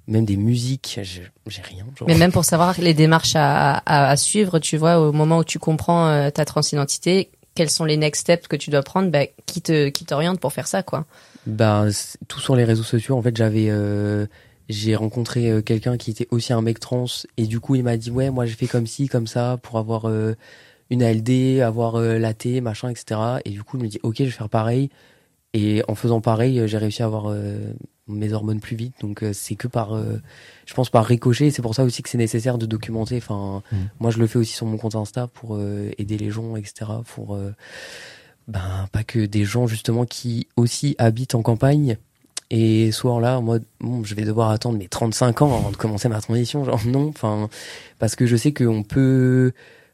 même des musiques. J'ai rien. Mais même pour savoir les démarches à, à, à suivre, tu vois, au moment où tu comprends ta transidentité, quels sont les next steps que tu dois prendre, bah, qui te qui t'oriente pour faire ça, quoi. Bah, tout sur les réseaux sociaux. En fait, j'avais, euh, j'ai rencontré euh, quelqu'un qui était aussi un mec trans, et du coup, il m'a dit ouais, moi j'ai fait comme ci, comme ça, pour avoir euh, une ALD, avoir euh, la T, machin, etc. Et du coup, je me dis ok, je vais faire pareil. Et en faisant pareil, j'ai réussi à avoir mes hormones plus vite. Donc euh, c'est que par, euh, je pense par ricochet. C'est pour ça aussi que c'est nécessaire de documenter. Enfin, Mm. moi je le fais aussi sur mon compte Insta pour euh, aider les gens, etc. Pour ben pas que des gens justement qui aussi habitent en campagne et soient là mode bon je vais devoir attendre mes 35 ans avant de commencer ma transition genre non enfin parce que je sais qu'on peut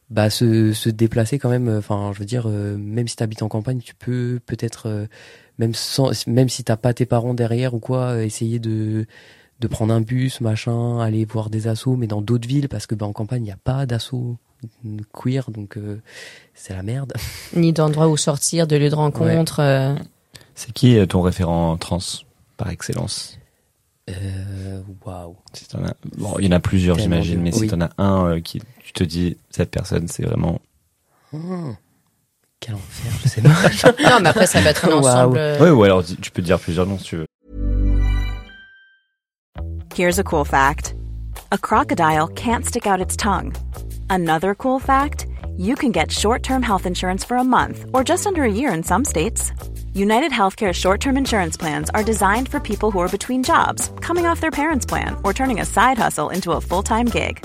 bah se, se déplacer quand même enfin je veux dire même si t'habites en campagne tu peux peut-être même sans même si t'as pas tes parents derrière ou quoi euh, essayer de de prendre un bus machin aller voir des assos mais dans d'autres villes parce que bah en campagne il y a pas d'assos queer donc euh, c'est la merde Ni d'endroit où sortir, de lieu de rencontre. euh, C'est qui ton référent trans par excellence? Euh, waouh Si as- Bon, il y en a plusieurs, j'imagine, mais si t'en as un euh, qui, tu te dis, cette personne, c'est vraiment. Hmm. Quel enfer, je sais pas. Non, mais après, ça peut être un ensemble. euh, Ouais, ou alors tu tu peux dire plusieurs noms si tu veux. Here's a cool fact a crocodile can't stick out its tongue. Another cool fact you can get short term health insurance for a month or just under a year in some states. United Healthcare short term insurance plans are designed for people who are between jobs, coming off their parents' plan, or turning a side hustle into a full time gig.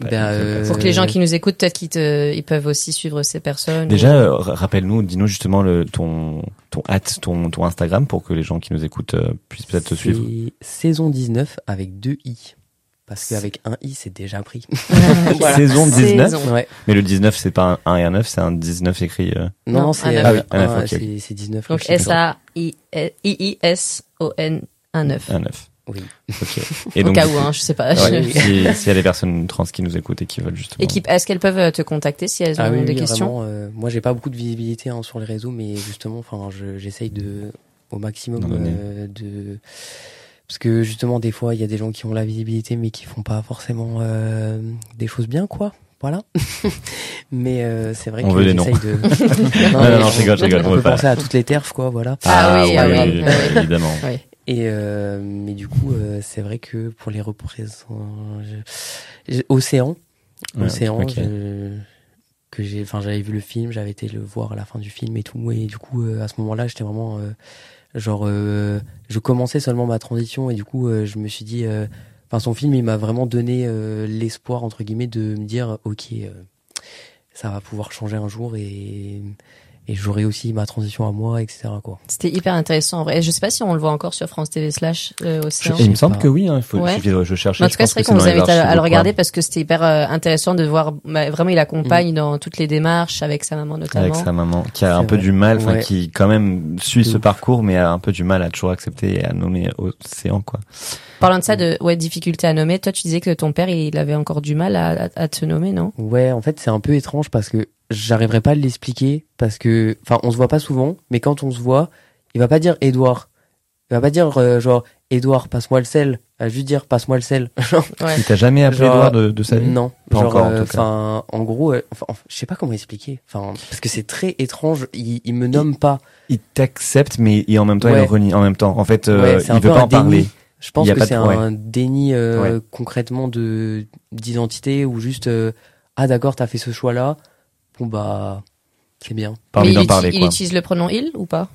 Ben, euh, Pour que les gens qui nous écoutent, peut-être qu'ils te- ils peuvent aussi suivre ces personnes. Déjà, ou- euh, rappelle-nous, dis-nous justement le, ton, ton hâte, ton, ton Instagram pour que les gens qui nous écoutent euh, puissent peut-être te suivre. C'est saison 19 avec deux i. Parce qu'avec un i, c'est déjà pris. Saison 19 Saison. Ouais. Mais le 19, c'est pas un 1 et un 9, c'est un 19 écrit. euh, Non, Non, c'est un euh. Ah oui, un neuf, un- ok. c'est- c'est 19. Donc. S-A-I-I-S-O-N 1 9. Un 9. Oui. Ok. Et Au donc, cas où, hein, je sais pas. ouais, Je- si- s'il y a des personnes trans qui nous écoutent et qui veulent justement. Et qui- est-ce qu'elles peuvent euh, te contacter si elles ont Ah oui, des oui, questions vraiment, euh, moi, j'ai pas beaucoup de visibilité hein, sur les réseaux, mais justement, enfin, je- j'essaye de au maximum euh, de parce que justement, des fois, il y a des gens qui ont la visibilité, mais qui font pas forcément euh, des choses bien, quoi. Voilà. mais euh, c'est vrai On que veut des noms. j'essaye de. Non, non, non, je rigole, je rigole, On on peut pas. penser à toutes les terfs, quoi. Voilà. Ah oui, ah oui, ah oui. évidemment. Et euh, mais du coup, euh, c'est vrai que pour les représentants, je- Océan, Ouais, Océan, je- que j'ai, enfin, j'avais vu le film, j'avais été le voir à la fin du film et tout, et du coup, euh, à ce moment-là, j'étais vraiment, euh, genre, euh, je commençais seulement ma transition et du coup, euh, je me suis dit, euh, enfin, son film, il m'a vraiment donné euh, l'espoir entre guillemets de me dire, ok, euh, ça va pouvoir changer un jour et et j'aurai aussi ma transition à moi, etc. Quoi. C'était hyper intéressant en vrai. Et je sais pas si on le voit encore sur France TV slash euh, Océan. Il me semble pas. que oui, hein, il faut Ouais. de je cherche. En tout cas, c'est vrai qu'on vous invite à, à le regarder parce que c'était hyper euh, intéressant de voir. bah, vraiment, il accompagne dans toutes les démarches avec sa maman notamment. avec sa maman qui a un peu vrai. du mal, enfin Ouais. qui quand même suit ce ouf. parcours, mais a un peu du mal à toujours accepter et à nommer Océan quoi. Parlant de ça, de ouais, difficulté à nommer. Toi, tu disais que ton père, il avait encore du mal à, à, à te nommer, non? Ouais, en fait, c'est un peu étrange parce que j'arriverai pas à l'expliquer parce que, enfin, on se voit pas souvent, mais quand on se voit, il va pas dire Edouard. Il va pas dire euh, genre Edouard, passe-moi le sel. Il va juste dire passe-moi le sel. Genre, Ouais. Il t'a jamais appelé Genre, Edouard de, de sa vie? non, Pas genre, encore, en euh, tout cas. enfin, en gros, euh, je sais pas comment expliquer. Enfin, parce que c'est très étrange. Il, il me nomme pas. Il t'accepte, mais et en même temps il Ouais. le renie. En même temps, en fait, euh, Ouais, c'est il un veut peu pas en parler. Je pense que de- c'est ouais. un déni euh, Ouais. concrètement de d'identité ou juste euh, ah d'accord, t'as fait ce choix-là. Bon bah c'est bien. Pas Mais il, parler il utilise le pronom il ou pas?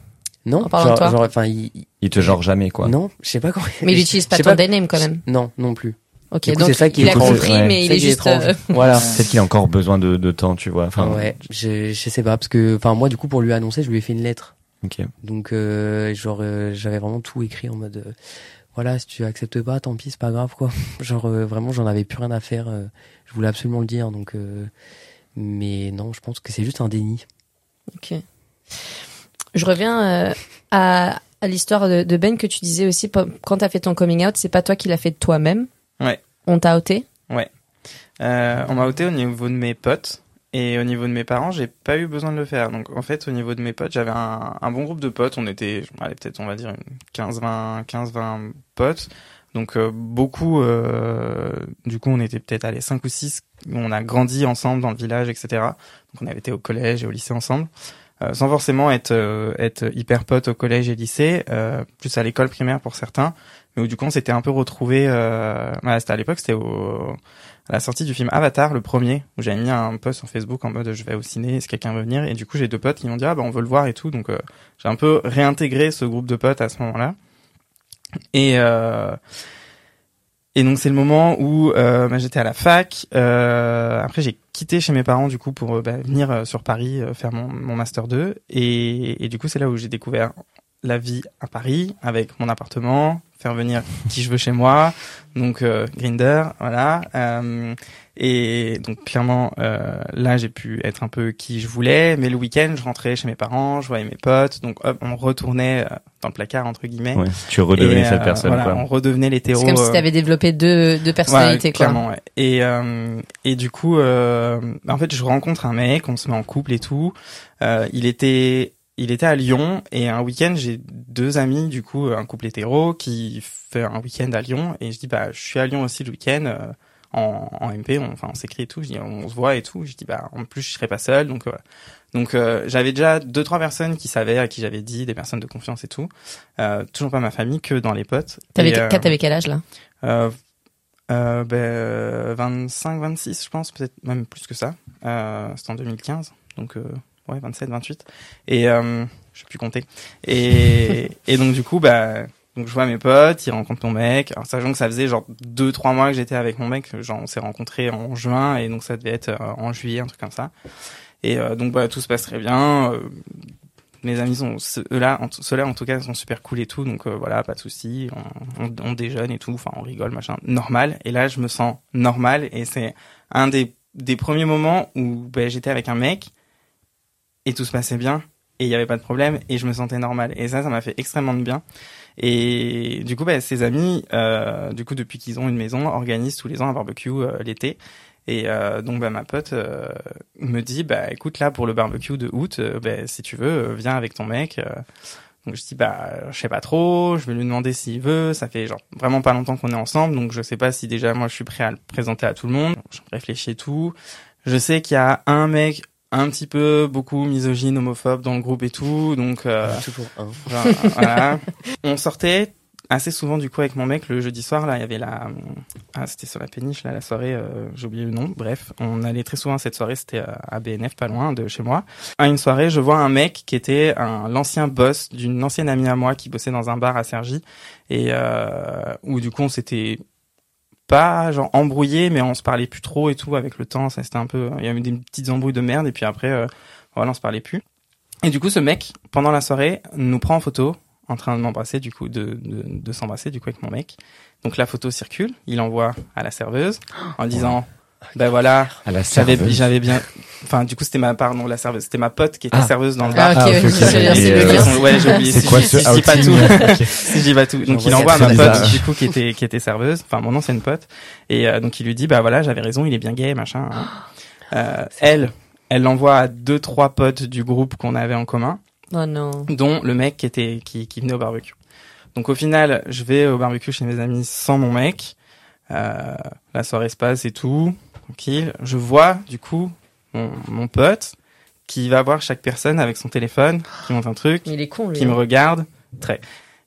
Non, En parlant de genre, toi. genre, enfin, il, il- te genre jamais quoi. non, je sais pas comment. Mais il utilise pas ton dead name quand même. Non, non plus. Ok, coup, donc c'est ça qui il est a étrange. compris, Ouais. mais il est juste. euh, Voilà. Peut-être qu'il a encore besoin de, de temps, tu vois. Enfin, ouais, je, je sais pas parce que, enfin, moi, du coup, pour lui annoncer, je lui ai fait une lettre. ok. Donc, euh, genre, euh, j'avais vraiment tout écrit en mode, euh, voilà, si tu acceptes pas, tant pis, c'est pas grave, quoi. genre, euh, vraiment, j'en avais plus rien à faire. euh, je voulais absolument le dire, donc, euh, mais non, je pense que c'est juste un déni. Ok. Je reviens euh, à, à l'histoire de, de Ben que tu disais aussi quand t'as fait ton coming out, c'est pas toi qui l'as fait de toi-même. Ouais. On t'a outé. Euh, on m'a ôté au niveau de mes potes et au niveau de mes parents, j'ai pas eu besoin de le faire. Donc en fait, au niveau de mes potes, j'avais un, un bon groupe de potes. On était, peut-être on va dire une 15-20, 15-20 potes. Donc euh, beaucoup. euh, du coup, on était peut-être allez 5 ou 6 On a grandi ensemble dans le village, etc. Donc on avait été au collège et au lycée ensemble. Euh, sans forcément être euh, être hyper potes au collège et lycée, euh, plus à l'école primaire pour certains, mais où du coup on s'était un peu retrouvés. Euh, voilà, c'était à l'époque, c'était au à la sortie du film Avatar, le premier, où j'avais mis un post sur Facebook en mode je vais au ciné, est-ce que quelqu'un veut venir? Et du coup, j'ai deux potes qui m'ont dit ah bah on veut le voir et tout, donc euh, j'ai un peu réintégré ce groupe de potes à ce moment-là. Et euh, donc c'est le moment où euh, bah, j'étais à la fac. Après j'ai quitté chez mes parents du coup pour bah, venir sur Paris faire mon, mon master 2 et, et du coup c'est là où j'ai découvert la vie à Paris avec mon appartement, faire venir qui je veux chez moi, donc euh, Grinder, voilà. Euh, et donc clairement euh, là j'ai pu être un peu qui je voulais, mais le week-end je rentrais chez mes parents, je voyais mes potes, donc hop on retournait euh, dans le placard entre guillemets. Ouais. Tu redevenais Et, cette euh, personne voilà, quoi. on redevenait l'hétéro. C'est comme si euh, t'avais développé deux, deux personnalités, Ouais, quoi. clairement, ouais. Et, euh, et du coup, euh, en fait, je rencontre un mec, on se met en couple et tout. Euh, il était, il était à Lyon et un week-end, j'ai deux amis, du coup, un couple hétéro qui fait un week-end à Lyon et je dis, bah, je suis à Lyon aussi le week-end. euh, en, en MP, on, enfin on s'écrit et tout, je dis, on se voit et tout. Je dis bah en plus je serai pas seul, donc voilà. Donc euh, j'avais déjà deux trois personnes qui savaient, à qui j'avais dit, des personnes de confiance et tout. Euh, toujours pas ma famille, que dans les potes. T'avais, euh, t'avais quel âge là? Euh, euh, ben, euh, 25, 26, je pense, peut-être même plus que ça. Euh, c'était en 2015, donc euh, ouais, 27, 28. Et euh, je sais plus compter. Et, et donc du coup, bah, Donc je vois mes potes, ils rencontrent mon mec. Alors sachant que ça faisait genre deux trois mois que j'étais avec mon mec, genre on s'est rencontrés en juin et donc ça devait être euh, en juillet un truc comme ça. Et euh, donc bah tout se passe très bien. Euh, mes amis sont ceux-là, ceux-là en tout cas sont super cool et tout, donc euh, voilà, pas de souci. On, on, déjeune et tout, enfin on rigole machin, normal. Et là je me sens normal et c'est un des des premiers moments où bah, j'étais avec un mec et tout se passait bien et il y avait pas de problème et je me sentais normal. Et ça ça m'a fait extrêmement de bien. Et du coup bah, ses amis euh, du coup depuis qu'ils ont une maison organisent tous les ans un barbecue euh, l'été. Et euh, donc bah, ma pote euh, me dit bah écoute là pour le barbecue de août euh, bah, si tu veux viens avec ton mec donc je dis bah je sais pas trop je vais lui demander s'il veut. Ça fait genre vraiment pas longtemps qu'on est ensemble donc je sais pas si déjà moi je suis prêt à le présenter à tout le monde. Je réfléchis tout. Je sais qu'il y a un mec un petit peu beaucoup misogyne, homophobe dans le groupe et tout, donc euh, toujours un. Genre, voilà. On sortait assez souvent du coup avec mon mec le jeudi soir là, il y avait la ah c'était sur la péniche là la soirée, euh, j'ai oublié le nom. Bref, on allait très souvent à cette soirée, c'était à BNF pas loin de chez moi. À une soirée, je vois un mec qui était un l'ancien boss d'une ancienne amie à moi qui bossait dans un bar à Cergy et euh, où du coup on s'était pas genre embrouillé mais on se parlait plus trop et tout avec le temps. Ça c'était un peu il y avait des petites embrouilles de merde et puis après euh, voilà on se parlait plus. Et du coup ce mec pendant la soirée nous prend en photo en train de m'embrasser du coup de de, de s'embrasser du coup avec mon mec. Donc la photo circule il envoie à la serveuse en disant ben voilà, j'avais j'avais bien enfin du coup c'était ma pardon la serveuse, c'était ma pote qui était Ah. serveuse dans le Ah, bar. Ah, ok, oui, ok. c'est bien, c'est Et, le euh. Ouais, j'ai oublié C'est si, quoi si- ce si pas tout. si pas tout. Donc il envoie à ma bizarre. pote du coup qui était qui était serveuse, enfin mon ancienne pote et euh, donc il lui dit bah voilà, j'avais raison, il est bien gay machin. hein. Euh, elle elle l'envoie à deux trois potes du groupe qu'on avait en commun, Oh non. dont le mec qui était qui qui venait au barbecue. Donc au final, je vais au barbecue chez mes amis sans mon mec. Euh, la soirée se passe et tout, tranquille. Je vois du coup mon, mon pote qui va voir chaque personne avec son téléphone, qui monte un truc, Il est con, lui. qui me regarde très.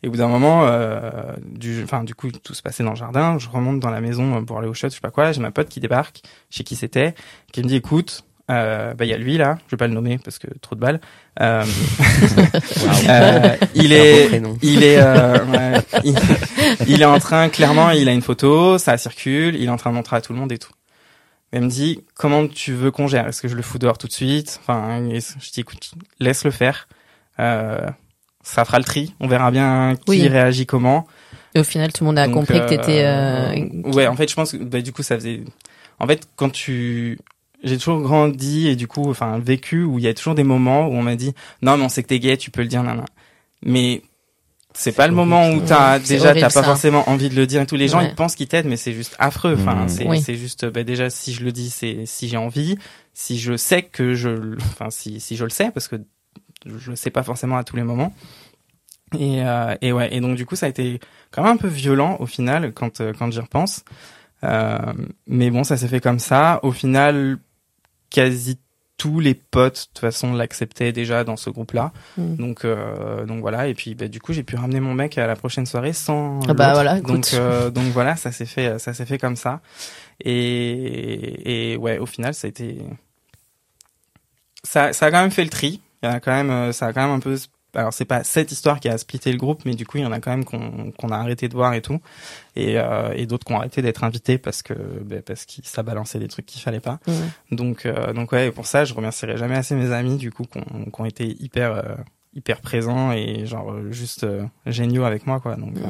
Et au bout d'un moment, euh, du, enfin du coup tout se passait dans le jardin. Je remonte dans la maison pour aller au shot, je sais pas quoi. J'ai ma pote qui débarque, sais qui c'était, qui me dit écoute, euh, bah il y a lui là, je vais pas le nommer parce que trop de balles. Euh, euh, il est, il est, euh, ouais, il, il est en train clairement, il a une photo, ça circule, il est en train de montrer à tout le monde et tout. Elle me dit comment tu veux qu'on gère? Est-ce que je le fous dehors tout de suite? Enfin, je dis écoute, laisse le faire. Euh, ça fera le tri. On verra bien qui Oui. réagit comment. Et au final, tout le monde a Donc, compris que t'étais. euh, Euh... Ouais, en fait, je pense que bah, du coup, ça faisait. En fait, quand tu, j'ai toujours grandi et du coup, enfin, vécu où il y a toujours des moments où on m'a dit non, mais on sait que t'es gay, tu peux le dire, nana. Mais c'est pas le moment où t'as déjà t'as pas ça. forcément envie de le dire et tous les gens Ouais. ils pensent qu'ils t'aident mais c'est juste affreux enfin Mhm. c'est Oui. c'est juste bah, déjà si je le dis c'est si j'ai envie si je sais que je le- enfin si si je le sais parce que je le sais pas forcément à tous les moments et euh, et ouais et donc du coup ça a été quand même un peu violent au final quand euh, quand j'y repense euh, mais bon ça s'est fait comme ça au final quasi tous les potes de toute façon l'acceptaient déjà dans ce groupe là Mm. donc euh, donc voilà. Et puis bah, du coup j'ai pu ramener mon mec à la prochaine soirée sans Ah bah voilà, donc euh, donc voilà ça s'est fait ça s'est fait comme ça. Et et ouais au final ça a été ça ça a quand même fait le tri. Il y a quand même euh, ça a quand même un peu alors c'est pas cette histoire qui a splitté le groupe mais du coup il y en a quand même qu'on a arrêté de voir et tout. Et euh, et d'autres qui ont arrêté d'être invités parce que ben, parce qu'ils ça balançait des trucs qu'il fallait pas. Donc euh, donc ouais et pour ça je remercierai jamais assez mes amis du coup qui ont qui ont été hyper euh, hyper présents et genre euh, juste euh, géniaux avec moi quoi donc euh,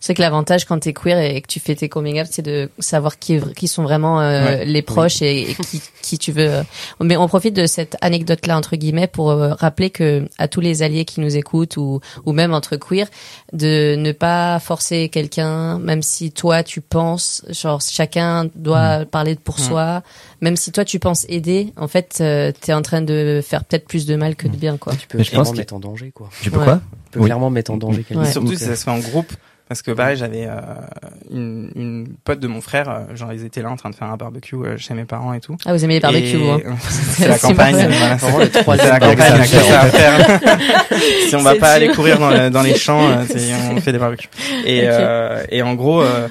C'est que l'avantage quand t'es queer et que tu fais tes coming out, c'est de savoir qui, qui sont vraiment euh, Ouais. les proches et, et qui, qui tu veux. euh. Mais on profite de cette anecdote-là entre guillemets pour euh, rappeler que à tous les alliés qui nous écoutent ou ou même entre queer, de ne pas forcer quelqu'un, même si toi tu penses, genre chacun doit parler pour Mm. soi, même si toi tu penses aider, en fait euh, t'es en train de faire peut-être plus de mal que de bien quoi. Tu peux Mais je clairement pense que- mettre en danger, quoi. Tu peux Ouais. quoi Tu peux Oui. clairement mettre en danger quelqu'un. Ouais. Et surtout Donc, si ça se fait en groupe parce que pareil j'avais euh, une, une pote de mon frère euh, genre ils étaient là en train de faire un barbecue euh, chez mes parents et tout Ah vous aimez les barbecues Et- hein. c'est la campagne voilà, Vraiment, le c'est troisième la campagne ça à faire si on va pas aller courir dans, le- dans les champs euh, on fait des barbecues et Ok. euh, et en gros euh,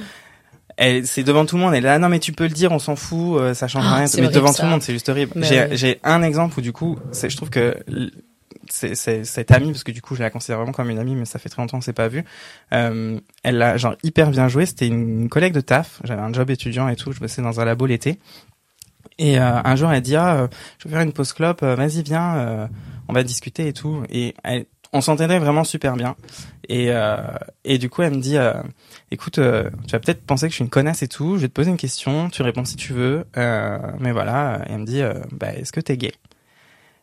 elle- c'est devant tout le monde elle est là non mais tu peux le dire on s'en fout euh, ça change Ah, rien c'est mais horrible, devant ça. tout le monde c'est juste horrible Mais j'ai oui. j'ai un exemple où du coup c'est je trouve que c'est, c'est, cette amie, parce que du coup, je la considère vraiment comme une amie, mais ça fait très longtemps qu'on s'est pas vu. Euh, elle a genre hyper bien joué. C'était une, collègue de taf. J'avais un job étudiant et tout. Je bossais dans un labo l'été. Et euh, un jour, elle dit ah, euh, je vais faire une pause clope. euh, Vas-y, viens, euh, on va discuter et tout. Et elle- on s'entendait vraiment super bien. Et euh, et du coup, elle me dit euh, écoute, euh, tu vas peut-être penser que je suis une connasse et tout. Je vais te poser une question. Tu réponds si tu veux. Euh, mais voilà. Et elle me dit euh, bah est-ce que t'es gay?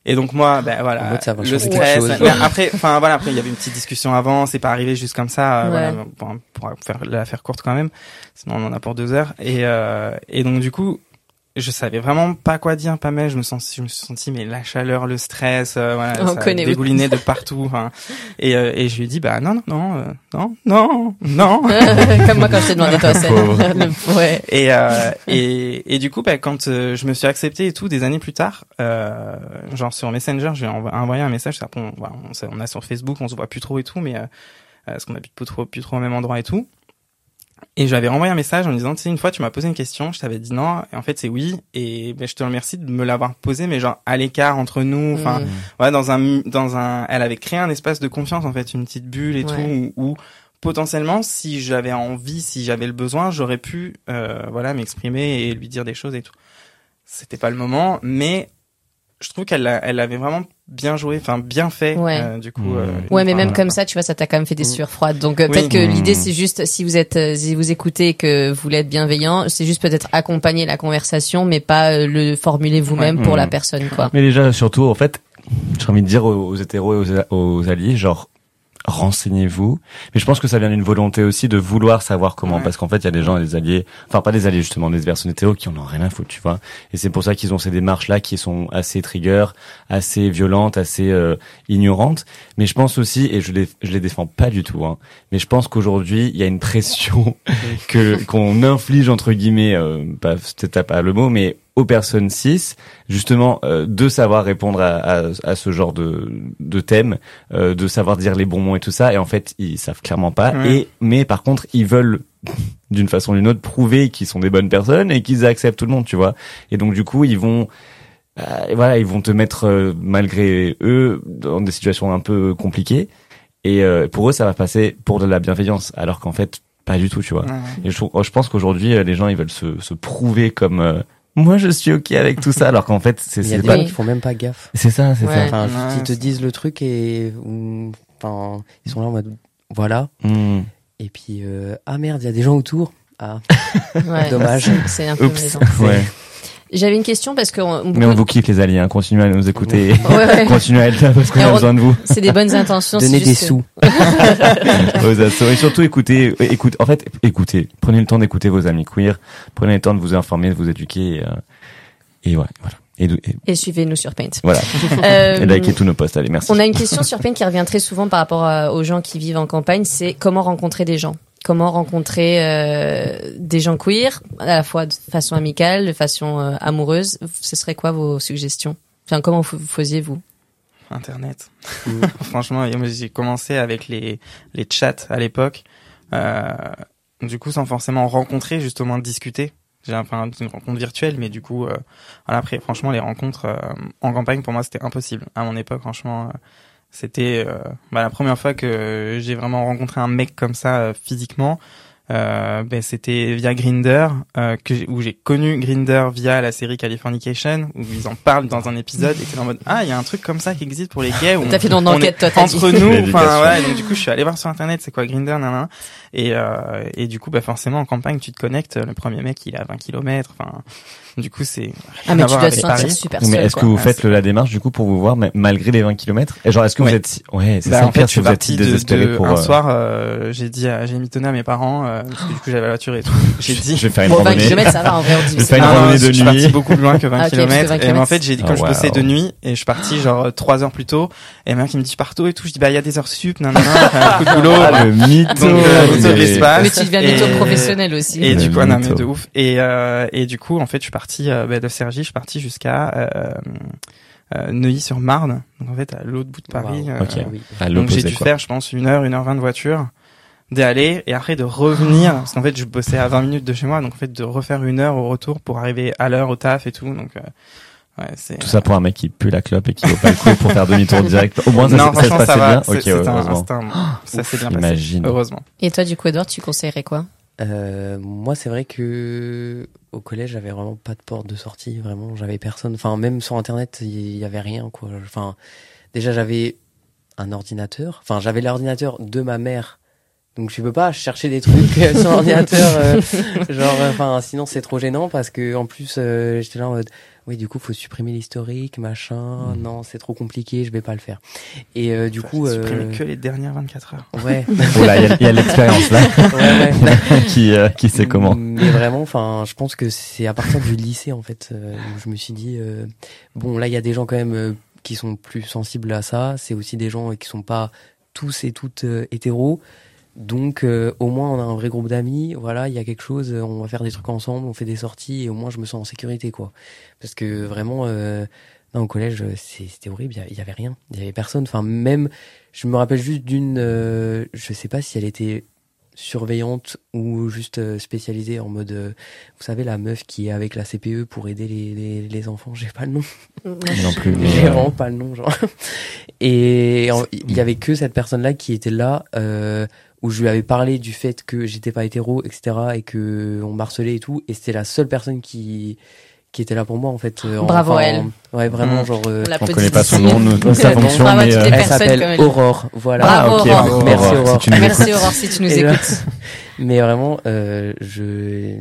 Et donc moi, ben En voilà, mode, ça va le changer quelque stress. chose. mais après, enfin voilà, après il y avait une petite discussion avant, c'est pas arrivé juste comme ça. euh, Ouais. voilà, pour, pour faire la faire courte quand même, sinon on en a pour deux heures. Et euh, et donc du coup, je savais vraiment pas quoi dire, pas mal. Je me sens, je me suis senti mais la chaleur, le stress, euh, voilà, On ça dégoulinait de partout. enfin. et euh, et je lui ai dit bah non non non euh, non non non. Comme moi quand je t'ai demandé toi, le- ouais. Et, euh, et, et du coup, bah, quand euh, je me suis accepté et tout, des années plus tard, euh, genre sur Messenger, je lui ai envo- envoyé un message. ça, On, on, on a sur Facebook, on se voit plus trop et tout, mais parce qu'on habite plus trop, plus trop au même endroit et tout. Et j'avais renvoyé un message en disant, tu sais, une fois tu m'as posé une question, je t'avais dit non, et en fait c'est oui, et ben, je te remercie de me l'avoir posé, mais genre à l'écart entre nous, enfin, Mm. ouais, dans un, dans un, elle avait créé un espace de confiance en fait, une petite bulle et Ouais. tout, où, où potentiellement, si j'avais envie, si j'avais le besoin, j'aurais pu, euh, voilà, m'exprimer et lui dire des choses et tout. C'était pas le moment, mais je trouve qu'elle l'a- elle avait vraiment bien joué, enfin bien fait. Ouais. euh, du coup. Mmh. euh, Ouais, mais même comme quoi. ça, tu vois, ça t'a quand même fait des Mm. sueurs froides. Donc euh, Oui. peut-être que Mm. l'idée, c'est juste si vous êtes, euh, si vous écoutez et que vous voulez être bienveillant, c'est juste peut-être accompagner la conversation, mais pas euh, le formuler vous-même Ouais. pour la personne, quoi. Mais déjà, surtout, en fait, j'ai envie de dire aux, aux hétéros et aux, aux alliés, genre, renseignez-vous. Mais je pense que ça vient d'une volonté aussi de vouloir savoir comment, Ouais. parce qu'en fait, il y a des gens et des alliés, enfin pas des alliés justement, des personnes hétéros qui en ont rien à foutre, tu vois. Et c'est pour ça qu'ils ont ces démarches-là qui sont assez trigger, assez violentes, assez euh, ignorantes. Mais je pense aussi, et je les, je les défends pas du tout, hein, mais je pense qu'aujourd'hui, il y a une pression que qu'on inflige entre guillemets, euh, pas peut-être pas le mot, mais aux personnes cis, justement, euh, de savoir répondre à, à, à ce genre de, de thème, euh, de savoir dire les bons mots et tout ça. Et en fait, ils savent clairement pas. Ouais. Et mais par contre, ils veulent d'une façon ou d'une autre prouver qu'ils sont des bonnes personnes et qu'ils acceptent tout le monde, tu vois. Et donc du coup, ils vont euh, voilà, ils vont te mettre euh, malgré eux dans des situations un peu compliquées. Et euh, pour eux, ça va passer pour de la bienveillance, alors qu'en fait, pas du tout, tu vois. Ouais. Et je, je pense qu'aujourd'hui, euh, les gens, ils veulent se, se prouver comme euh, moi, je suis ok avec tout ça, alors qu'en fait, c'est Il y a c'est des pas. gens qui font même pas gaffe. C'est ça, c'est Ouais. Enfin, ils te disent le truc et ou- enfin, ils sont là en mode voilà. ça. Hmm. Et puis euh, ah merde, il y a des gens autour. Ah, Ouais, Dommage. c'est- un peu Oups. malaisant. Ouais. J'avais une question parce que on- Mais on vous kiffe les alliés, hein. continuez à nous écouter, Ouais, ouais. continuez à être là parce qu'on a besoin de vous c'est des bonnes intentions. donner c'est des que- sous. aux assos. Et surtout écoutez, euh, écoute, en fait, écoutez, prenez le temps d'écouter vos amis queer, prenez le temps de vous informer, de vous éduquer, et, euh, et ouais, voilà. Et, de- et Et suivez-nous sur Paint. voilà. Euh, Et likez tous nos posts, allez, merci. On a une question sur Paint qui revient très souvent par rapport à- aux gens qui vivent en campagne, c'est comment rencontrer des gens? Comment rencontrer euh, des gens queer, à la fois de façon amicale, de façon euh, amoureuse Ce serait quoi vos suggestions? Enfin, comment vous faisiez vous? Internet. Franchement, et moi, j'ai commencé avec les, les chats à l'époque. Euh, du coup, sans forcément rencontrer, juste au moins discuter. J'ai enfin une rencontre virtuelle, mais du coup, euh, après, franchement, les rencontres euh, en campagne, pour moi, c'était impossible. À mon époque, franchement, euh, c'était euh, bah, la première fois que j'ai vraiment rencontré un mec comme ça euh, physiquement. Euh, ben, c'était via Grinder euh, que j'ai- où j'ai connu Grinder via la série Californication où ils en parlent dans un épisode et c'est en mode ah il y a un truc comme ça qui existe pour les gays où T'as fait ton on enquête, toi, entre dit. nous enfin ouais donc du coup je suis allé voir sur internet c'est quoi Grinder nanana et euh, et du coup bah forcément en campagne tu te connectes le premier mec il est à 20 km enfin du coup c'est Ah, mais tu dois te sentir Paris. super Mais seul. est-ce quoi. que vous Ah, faites la démarche du coup pour vous voir ma- malgré les 20 km Et genre est-ce que Ouais. vous êtes ouais c'est Bah, ça en le fait, pire je vous êtes de, désespéré de- pour un euh, soir, euh, j'ai dit, à- j'ai mitonné à mes parents, euh, parce que du coup j'avais la voiture et tout. J'ai dit, je vais faire une Bon, 20 randonnée. km, ça va, en vrai, on dit. Je vais c'est faire une pas- Ah, randonnée je de suis nuit. parti beaucoup plus loin que 20 Ah, km. 20 Et en fait, j'ai dit, Ah, quand je bossais de nuit, et je suis parti genre 3 heures plus tôt, et ma mère qui me dit, tôt et tout, je dis, bah, il y a des heures sup, non, non, coup de boulot. Ah, le mytho. De mais- l'espace. Mais tu deviens mytho professionnel aussi. Et du coup, ah, non, mais de ouf. Et, et du coup, en fait, je suis parti euh, bah, de Cergy, je suis parti jusqu'à euh, euh, Neuilly-sur-Marne. Donc en fait, à l'autre bout de Paris. Wow. euh, Ok. Oui. À donc j'ai dû quoi. faire, je pense, une heure, une heure vingt de voiture, d'aller et après de revenir, parce qu'en fait, je bossais à 20 minutes de chez moi, donc en fait, de refaire une heure au retour pour arriver à l'heure au taf et tout. Donc euh, Ouais, c'est. Tout ça pour un mec qui pue la clope et qui vaut pas le coup pour faire demi-tour direct. Au moins, ça, non, ça se franchement, passait ça bien. C'est- Ok, un- heureusement. c'était un- ça s'est bien passé. Imagine. Heureusement. Et toi, du coup, Edouard, tu conseillerais quoi? Euh, moi, c'est vrai que au collège, j'avais vraiment pas de porte de sortie. Vraiment, j'avais personne. Enfin, même sur Internet, il y avait rien. Quoi. Enfin, déjà, j'avais un ordinateur. Enfin, j'avais l'ordinateur de ma mère. Donc, je peux pas chercher des trucs euh, sur l'ordinateur. euh, genre, enfin, sinon, c'est trop gênant parce que en plus, euh, j'étais là en mode, oui, du coup, faut supprimer l'historique, machin. Mm. Non, c'est trop compliqué, je vais pas le faire. Et euh, du Enfin, coup, euh, que les dernières 24 heures. ouais. Oh là, il y a- l'expérience là ouais, ouais. qui euh, qui sait comment. Mais vraiment, enfin, je pense que c'est à partir du lycée en fait euh, où je me suis dit euh, bon là il y a des gens quand même euh, qui sont plus sensibles à ça. C'est aussi des gens euh, qui sont pas tous et toutes euh, hétéros. Donc euh, au moins on a un vrai groupe d'amis. Voilà, il y a quelque chose. euh, On va faire des trucs ensemble, on fait des sorties et au moins je me sens en sécurité quoi. Parce que vraiment. Euh, non, au collège, euh, c'était horrible. Il y avait rien. Il y avait personne. Enfin, même, je me rappelle juste d'une. euh, je sais pas si elle était surveillante ou juste euh, spécialisée en mode, euh, vous savez, la meuf qui est avec la CPE pour aider les, les, les enfants. J'ai pas le nom. Non plus. J'ai vraiment pas le nom, genre. Et il y avait que cette personne-là qui était là, euh, où je lui avais parlé du fait que j'étais pas hétéro, etc., et que on m'harcelait et tout. Et c'était la seule personne qui qui était là pour moi en fait. euh, Bravo enfin, à elle. en- Ouais, vraiment, Mmh. genre. euh, On connaît pas son nom, nous, nous, sa Bravo fonction, mais toutes euh, les elle personnes comme s'appelle elle. Aurore. Voilà. Bravo, ah, ok, Aurore. Merci, si Aurore. nous Merci écoutes. Aurore si tu nous Et là- écoutes. Mais vraiment, euh, je,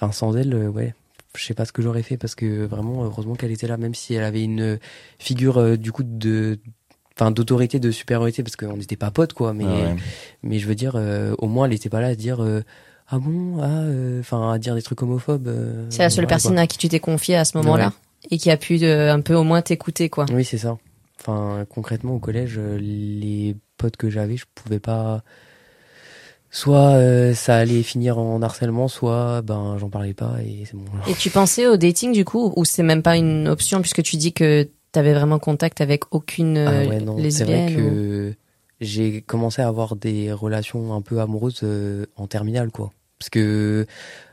enfin sans elle, euh, ouais, je sais pas ce que j'aurais fait parce que vraiment, heureusement qu'elle était là, même si elle avait une figure euh, du coup de, enfin d'autorité, de supériorité, parce qu'on n'était pas potes quoi. Mais, Ah ouais. mais je veux dire, euh, au moins elle était pas là à dire. euh, ah bon ah euh, enfin à dire des trucs homophobes euh, C'est la seule voilà, personne quoi. à qui tu t'es confié à ce moment-là et qui a pu euh, un peu au moins t'écouter quoi. oui c'est ça enfin concrètement au collège les potes que j'avais je pouvais pas soit euh, ça allait finir en harcèlement soit ben j'en parlais pas et c'est bon Et tu pensais au dating du coup ou c'est même pas une option puisque tu dis que t'avais vraiment contact avec aucune Ah euh, ouais, non, c'est lesbienne vrai ou- que j'ai commencé à avoir des relations un peu amoureuses euh, en terminale, quoi. Parce que,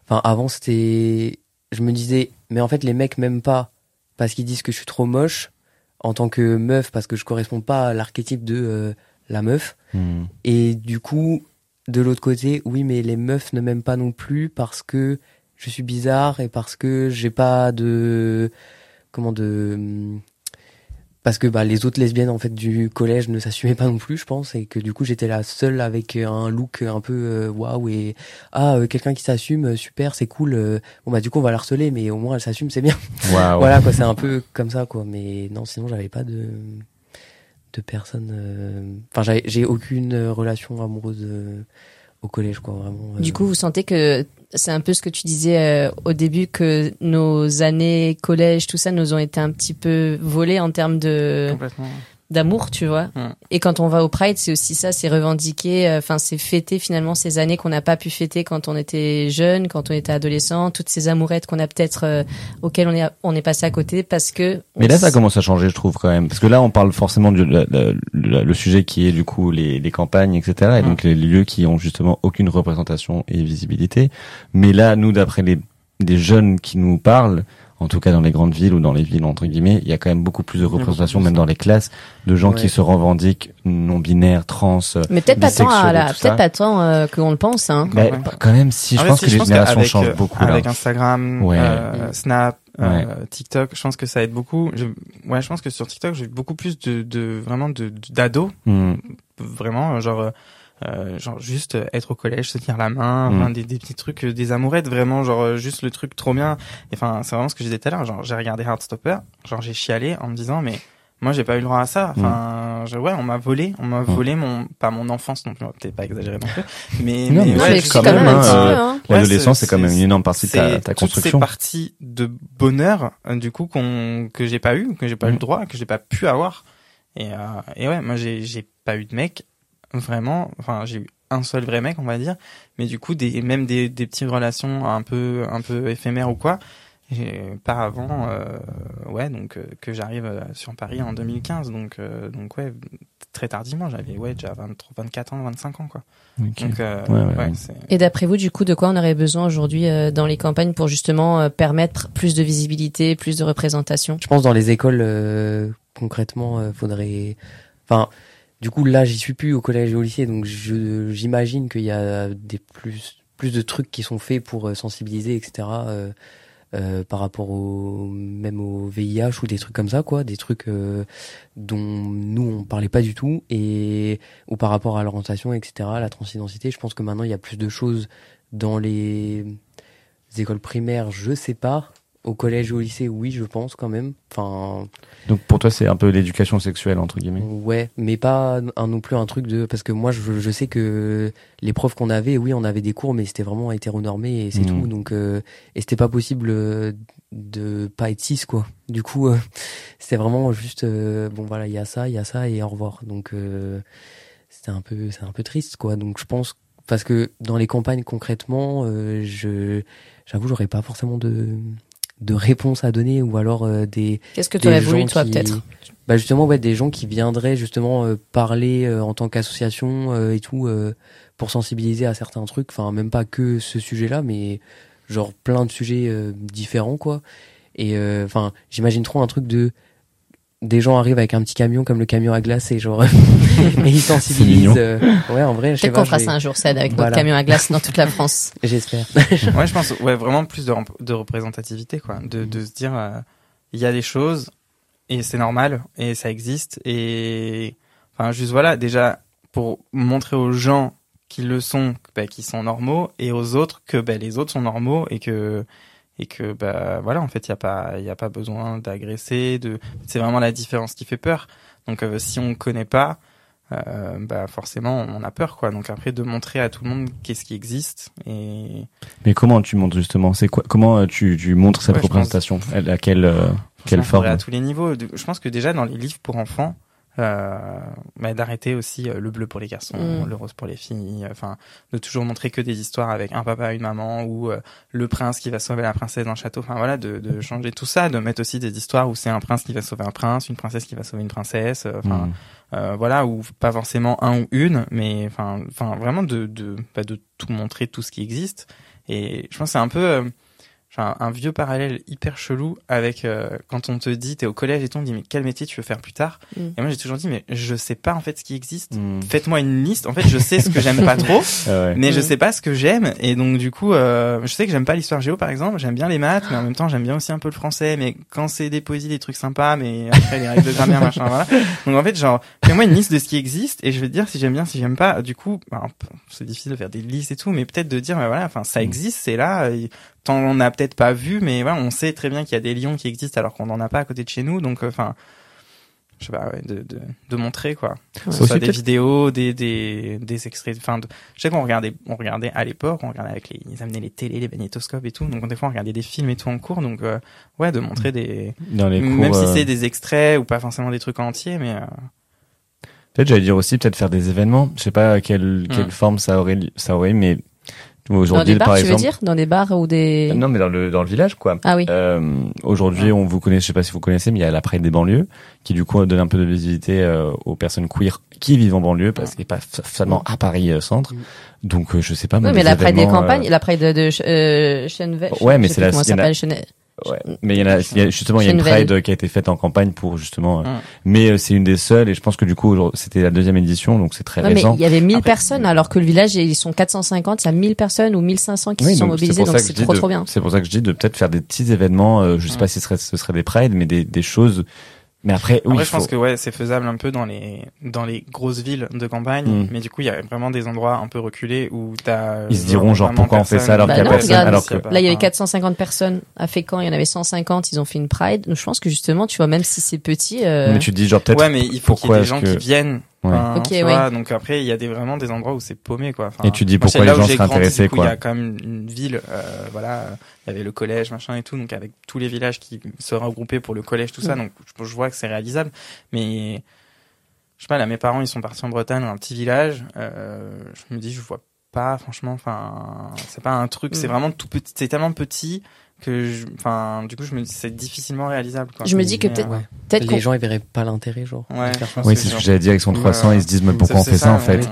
enfin, avant, c'était, je me disais, mais en fait, les mecs m'aiment pas parce qu'ils disent que je suis trop moche en tant que meuf parce que je corresponds pas à l'archétype de euh, la meuf. Hmm. Et du coup, de l'autre côté, oui, mais les meufs ne m'aiment pas non plus parce que je suis bizarre et parce que j'ai pas de comment de parce que bah, les autres lesbiennes en fait du collège ne s'assumaient pas non plus, je pense, et que du coup j'étais la seule avec un look un peu euh, waouh et ah euh, quelqu'un qui s'assume, euh, super, c'est cool. euh, bon bah du coup on va la harceler, mais au moins elle s'assume, c'est bien. Waouh. Voilà quoi, c'est un peu comme ça quoi. Mais non, sinon j'avais pas de de personne. euh, Enfin j'avais j'ai aucune euh, relation amoureuse euh, au collège quoi, vraiment. euh. Du coup, vous sentez que c'est un peu ce que tu disais euh, au début que nos années collège, tout ça, nous ont été un petit peu volées en termes de Complètement. D'amour, tu vois. Et quand on va au Pride, c'est aussi ça, c'est revendiquer, euh, enfin, c'est fêter finalement ces années qu'on n'a pas pu fêter quand on était jeune, quand on était adolescent, toutes ces amourettes qu'on a peut-être euh, auxquelles on est on est passé à côté parce que. Mais là, ça commence à changer, je trouve quand même, parce que là, on parle forcément du le, le- le- le sujet qui est du coup les, les campagnes, etc. Et donc les lieux qui ont justement aucune représentation et visibilité. Mais là, nous, d'après les des jeunes qui nous parlent, en tout cas dans les grandes villes ou dans les villes entre guillemets, il y a quand même beaucoup plus de représentation, même dans les classes, de gens Ouais. qui se revendiquent non binaires, trans. Mais peut-être pas tant peut-être pas tant euh, qu'on le pense, hein. Mais même. quand même, si, je En pense si, que les générations changent euh, beaucoup là. Avec Instagram, Ouais. euh, Snap, Ouais. euh, TikTok, je pense que ça aide beaucoup. Je, ouais, je pense que sur TikTok, j'ai beaucoup plus de, de vraiment de d'ados, Hmm. vraiment euh, genre euh, genre juste euh, être au collège, se tenir la main, Mm. enfin, des, des petits trucs, euh, des amourettes, vraiment genre euh, juste le truc trop bien. Et, Enfin, c'est vraiment ce que je disais tout à l'heure. Genre, j'ai regardé Heartstopper, genre j'ai chialé en me disant mais moi j'ai pas eu le droit à ça. Enfin, je- ouais, on m'a volé, on m'a Mm. volé mon pas mon enfance non plus, on va peut-être pas exagérer non plus, mais Non, mais ouais, mais si, quand quand même, hein. Ouais, L'adolescence, c'est quand même c'est- une énorme partie de ta, c'est ta toutes ces construction. parties de bonheur euh, du coup qu'on que j'ai pas eu que j'ai pas eu le droit que j'ai pas pu avoir et euh, et ouais moi j'ai j'ai pas eu de mec vraiment enfin j'ai eu un seul vrai mec on va dire mais du coup des même des des petites relations un peu un peu éphémères ou quoi pas avant, euh, ouais, donc euh, que j'arrive euh, sur Paris en 2015, donc euh, donc ouais, très tardivement, j'avais ouais déjà 23, 24 ans, 25 ans quoi. Ok. Donc euh, Ouais, ouais, ouais, ouais. c'est- Et d'après vous, du coup, de quoi on aurait besoin aujourd'hui euh, dans les campagnes pour justement euh, permettre plus de visibilité, plus de représentation? Je pense dans les écoles, euh, concrètement, euh, faudrait. Enfin, du coup, là, j'y suis plus au collège et au lycée, donc j'imagine qu'il y a des plus plus de trucs qui sont faits pour euh, sensibiliser, etc. euh, euh, par rapport au même au VIH ou des trucs comme ça, quoi, des trucs dont nous on parlait pas du tout et ou par rapport à l'orientation, etc. La transidentité, je pense que maintenant il y a plus de choses dans les écoles primaires, je sais pas. Au collège ou au lycée, oui, je pense quand même. Enfin, Donc pour toi, c'est un peu l'éducation sexuelle entre guillemets. ouais, mais pas un, non plus un truc de parce que moi je, je sais que les profs qu'on avait, oui, on avait des cours, mais c'était vraiment hétéronormé et c'est Mhm. tout. Donc euh, et c'était pas possible euh, de pas être cis quoi. Du coup, euh, c'était vraiment juste euh, bon voilà, il y a ça, il y a ça et au revoir. Donc euh, c'était un peu c'est un peu triste quoi. Donc je pense parce que dans les campagnes concrètement, euh, je j'avoue j'aurais pas forcément de de réponse à donner ou alors euh, des Qu'est-ce que tu aurais voulu, toi, qui- peut-être? Bah justement ouais des gens qui viendraient justement euh, parler euh, en tant qu'association euh, et tout euh, pour sensibiliser à certains trucs. Enfin même pas que ce sujet-là mais genre plein de sujets euh, différents quoi. Et euh, enfin j'imagine trop un truc de des gens arrivent avec un petit camion comme le camion à glace et genre et ils sensibilisent euh, ouais en vrai Peut-être qu'on fera ça un jour, Ced, avec Voilà. notre camion à glace dans toute la France. j'espère ouais, je pense ouais vraiment plus de, rep- de représentativité quoi, de de se dire euh, il y a des choses et c'est normal et ça existe et enfin juste voilà déjà pour montrer aux gens qui le sont bah, qui sont normaux et aux autres que bah, les autres sont normaux et que et que bah voilà en fait il y a pas il y a pas besoin d'agresser de c'est vraiment la différence qui fait peur. Donc euh, si on connaît pas euh, bah forcément on a peur quoi. Donc après de montrer à tout le monde qu'est-ce qui existe et Mais comment tu montres justement? C'est quoi Comment euh, tu, tu montres cette Ouais, représentation? À quelle euh, quelle forme à tous les niveaux. Je pense que déjà dans les livres pour enfants, euh, bah, d'arrêter aussi euh, le bleu pour les garçons, Mm. le rose pour les filles. Enfin, de toujours montrer que des histoires avec un papa, une maman ou euh, le prince qui va sauver la princesse dans le château. Enfin voilà, de, de changer tout ça, de mettre aussi des histoires où c'est un prince qui va sauver un prince, une princesse qui va sauver une princesse. euh, Enfin, Hmm. euh, voilà, ou pas forcément un ou une, mais enfin, enfin vraiment de de bah, de tout montrer tout ce qui existe. Et je pense que c'est un peu genre un vieux parallèle hyper chelou avec euh, quand on te dit t'es au collège et tout, on dit mais quel métier tu veux faire plus tard Mm. Et moi j'ai toujours dit mais je sais pas en fait ce qui existe. Hmm. Faites-moi une liste. En fait je sais ce que j'aime pas trop, Ah ouais. mais je Mm. sais pas ce que j'aime. Et donc du coup euh, je sais que j'aime pas l'histoire géo par exemple. J'aime bien les maths, mais en même temps j'aime bien aussi un peu le français. Mais quand c'est des poésies, des trucs sympas, mais après les règles de grammaire machin voilà. Donc en fait genre fais-moi une liste de ce qui existe et je vais te dire si j'aime bien, si j'aime pas. Du coup bah, c'est difficile de faire des listes et tout, mais peut-être de dire bah, voilà enfin ça Mm. existe, c'est là. Tant on n'a peut-être pas vu, mais voilà, on sait très bien qu'il y a des lions qui existent alors qu'on n'en a pas à côté de chez nous. Donc, euh, enfin, je sais pas, ouais, de, de, de montrer quoi. Que ce Aussi soit des vidéos, des, des, des extraits. Enfin, de- je sais qu'on regardait, on regardait à l'époque, on regardait avec les, ils amenaient les télés, les magnétoscopes et tout. Donc des fois on regardait des films et tout en cours. Donc euh, ouais, de montrer des, Dans les cours. même si euh, c'est des extraits ou pas forcément des trucs entiers, mais euh, Peut-être j'allais dire aussi peut-être faire des événements. Je sais pas quelle quelle Hmm. forme ça aurait ça aurait, mais Dans aujourd'hui des bars, par tu veux dire? Dans des bars ou des... Non mais dans le dans le village quoi. Ah oui. Euh, aujourd'hui, on vous connaît, je sais pas si vous connaissez, mais il y a la Pride des banlieues, qui du coup donne un peu de visibilité euh, aux personnes queer qui vivent en banlieue, parce qu'il n'est pas seulement à Paris euh, centre. Donc euh, je sais pas. Oui, mais la Pride des campagnes, euh, la Pride de, de euh, Cheneve- Ouais, mais c'est la- comment ça s'appelle, Ouais. Mais il y en a, il y a- justement, il y a une. Pride qui a été faite en campagne pour justement. euh, Mm. Mais euh, c'est une des seules, et je pense que du coup c'était la deuxième édition, donc c'est très Ouais, mais récent. il y avait 1000 Après- personnes, alors que le village, ils sont 450, il y a 1000 personnes ou 1500 qui Oui, se sont mobilisées, donc c'est trop de- trop bien. C'est pour ça que je dis de peut-être faire des petits événements. euh, je sais Mm. pas si ce serait, ce serait des prides, mais des, des choses. Mais après, oui, Après, je pense que ouais, c'est faisable un peu dans les dans les grosses villes de campagne, Mm. mais du coup, il y a vraiment des endroits un peu reculés où t'as. euh, Ils se diront, genre, pourquoi on fait ça alors Bah qu'il y a non, personne, regarde, alors que Là, il y avait Enfin, 450 personnes. À Fécamp, il y en avait 150, ils ont fait une Pride. Donc, je pense que justement, tu vois, même si c'est petit, euh, Mais tu te dis genre peut-être. Ouais, mais il faut qu'il y ait des gens que- qui viennent. Ouais. Enfin, Ok, tu ouais. vois, donc après, il y a des, vraiment des endroits où c'est paumé, quoi. Enfin, Et tu dis moi, pourquoi les gens seraient intéressés, quoi. Il y a quand même une ville, euh, voilà, il y avait le collège, machin et tout, donc avec tous les villages qui se regroupaient pour le collège, tout ça, Mm. donc je, je vois que c'est réalisable. Mais, je sais pas, là, mes parents, ils sont partis en Bretagne, dans un petit village, euh, je me dis, je vois pas, franchement, enfin, c'est pas un truc, c'est Mm. vraiment tout petit, c'est tellement petit que je, enfin, du coup, je me dis c'est difficilement réalisable. Quoi. Je me dis que peut-être- Peut-être qu'on Les gens ils verraient pas l'intérêt genre. Ouais, Oui, c'est ce que j'allais dire. Avec son 300, Ouais. ils se disent, mais pourquoi on fait ça, en ouais. fait?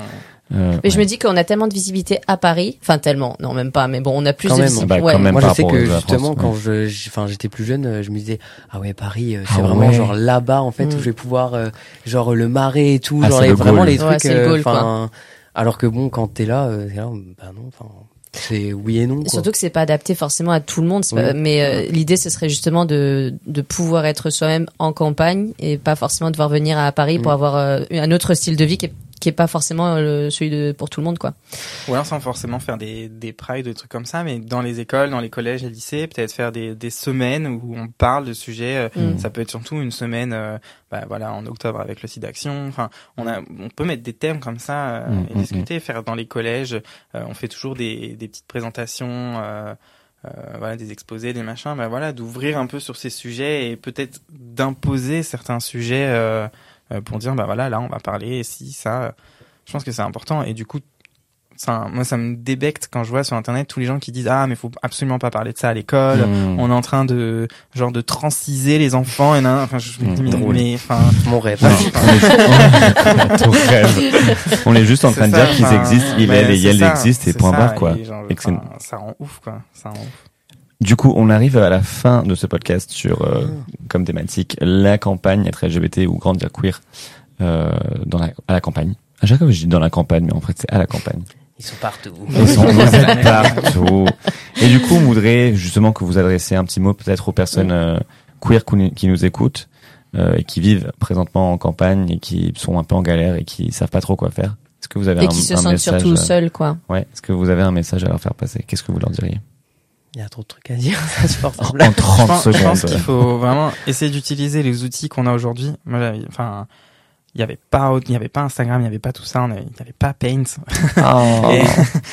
Euh, Mais je ouais. me dis qu'on a tellement de visibilité à Paris, enfin tellement, non même pas, mais bon, on a plus Quand de même. visibilité. Bah, ouais. quand même. Moi, je sais que justement, France, quand ouais. je, enfin, j'étais plus jeune, je me disais, ah ouais, Paris, euh, c'est Ah vraiment ouais. genre là-bas, en fait, Mm. où je vais pouvoir, euh, genre le marais et tout, Ah, genre les- le vraiment goal. les Ouais, trucs. c'est le goal, enfin, alors que bon, quand t'es là, euh, t'es là, bah non, enfin, c'est oui et non. Quoi. Surtout que c'est pas adapté forcément à tout le monde, pas- mais euh, l'idée ce serait justement de de pouvoir être soi-même en campagne et pas forcément devoir venir à Paris pour Mm. avoir euh, un autre style de vie qui est qui est pas forcément euh, celui de pour tout le monde quoi. Ou alors sans forcément faire des, des prides, des trucs comme ça, mais dans les écoles, dans les collèges et lycées, peut-être faire des, des semaines où on parle de sujets. euh, Mm. Ça peut être surtout une semaine, euh, bah, voilà, en octobre avec le site d'action. Enfin, on a, on peut mettre des thèmes comme ça euh, Mm, et mm, discuter, faire dans les collèges. euh, on fait toujours des, des petites présentations. Euh, euh, voilà des exposés des machins bah voilà d'ouvrir un peu sur ces sujets et peut-être d'imposer certains sujets pour dire bah voilà là on va parler si ça je pense que c'est important et du coup ça moi ça me débecte quand je vois sur internet tous les gens qui disent ah mais faut absolument pas parler de ça à l'école Mmh. on est en train de genre de tranciser les enfants et nan, enfin je me dis Mmh, mais, enfin Mon rêve. Ouais. Ton rêve. On est juste en train de dire qu'ils existent, il est et ça, existe et point ça, barre quoi. et genre, Et que c'est- enfin, ça rend ouf quoi ça rend ouf Du coup, on arrive à la fin de ce podcast sur euh, comme thématique la campagne être LGBT ou grandir queer euh, dans la, à la campagne. À chaque fois, je dis dans la campagne, mais en fait, c'est à la campagne. Ils sont partout. Ils sont partout. Et du coup, on voudrait justement que vous adressiez un petit mot peut-être aux personnes euh, queer qui nous- écoutent euh, et qui vivent présentement en campagne et qui sont un peu en galère et qui savent pas trop quoi faire. Est-ce que vous avez Et un, qui se un sentent message surtout euh, seuls quoi. Ouais. Est-ce que vous avez un message à leur faire passer? Qu'est-ce que vous leur diriez? Il y a trop de trucs à dire, c'est insupportable. En 30 je pense, je pense secondes. qu'il faut vraiment essayer d'utiliser les outils qu'on a aujourd'hui. Moi, j'avais- enfin, il n'y avait pas, il y avait pas Instagram, il n'y avait pas tout ça, on avait- il n'y avait pas Paint. Oh. Et-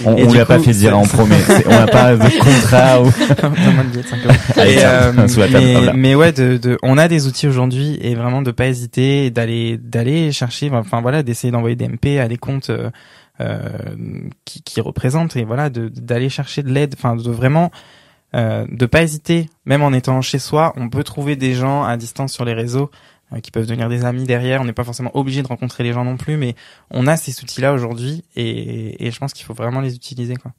on on du lui a pas fait dire, ça- on promet. On n'a pas de contrat ou. Donne-moi le billet de 5 euros. Allez, Et, tiens, euh, la mais, mais ouais, de, de, on a des outils aujourd'hui et vraiment de pas hésiter d'aller, d'aller chercher, enfin voilà, d'essayer d'envoyer des MP à des comptes euh, qui, qui représentent et voilà, d'aller chercher de l'aide, enfin de vraiment euh, de pas hésiter, même en étant chez soi, on peut trouver des gens à distance sur les réseaux euh, qui peuvent devenir des amis derrière. On n'est pas forcément obligé de rencontrer les gens non plus, mais on a ces outils-là aujourd'hui et, et je pense qu'il faut vraiment les utiliser quoi.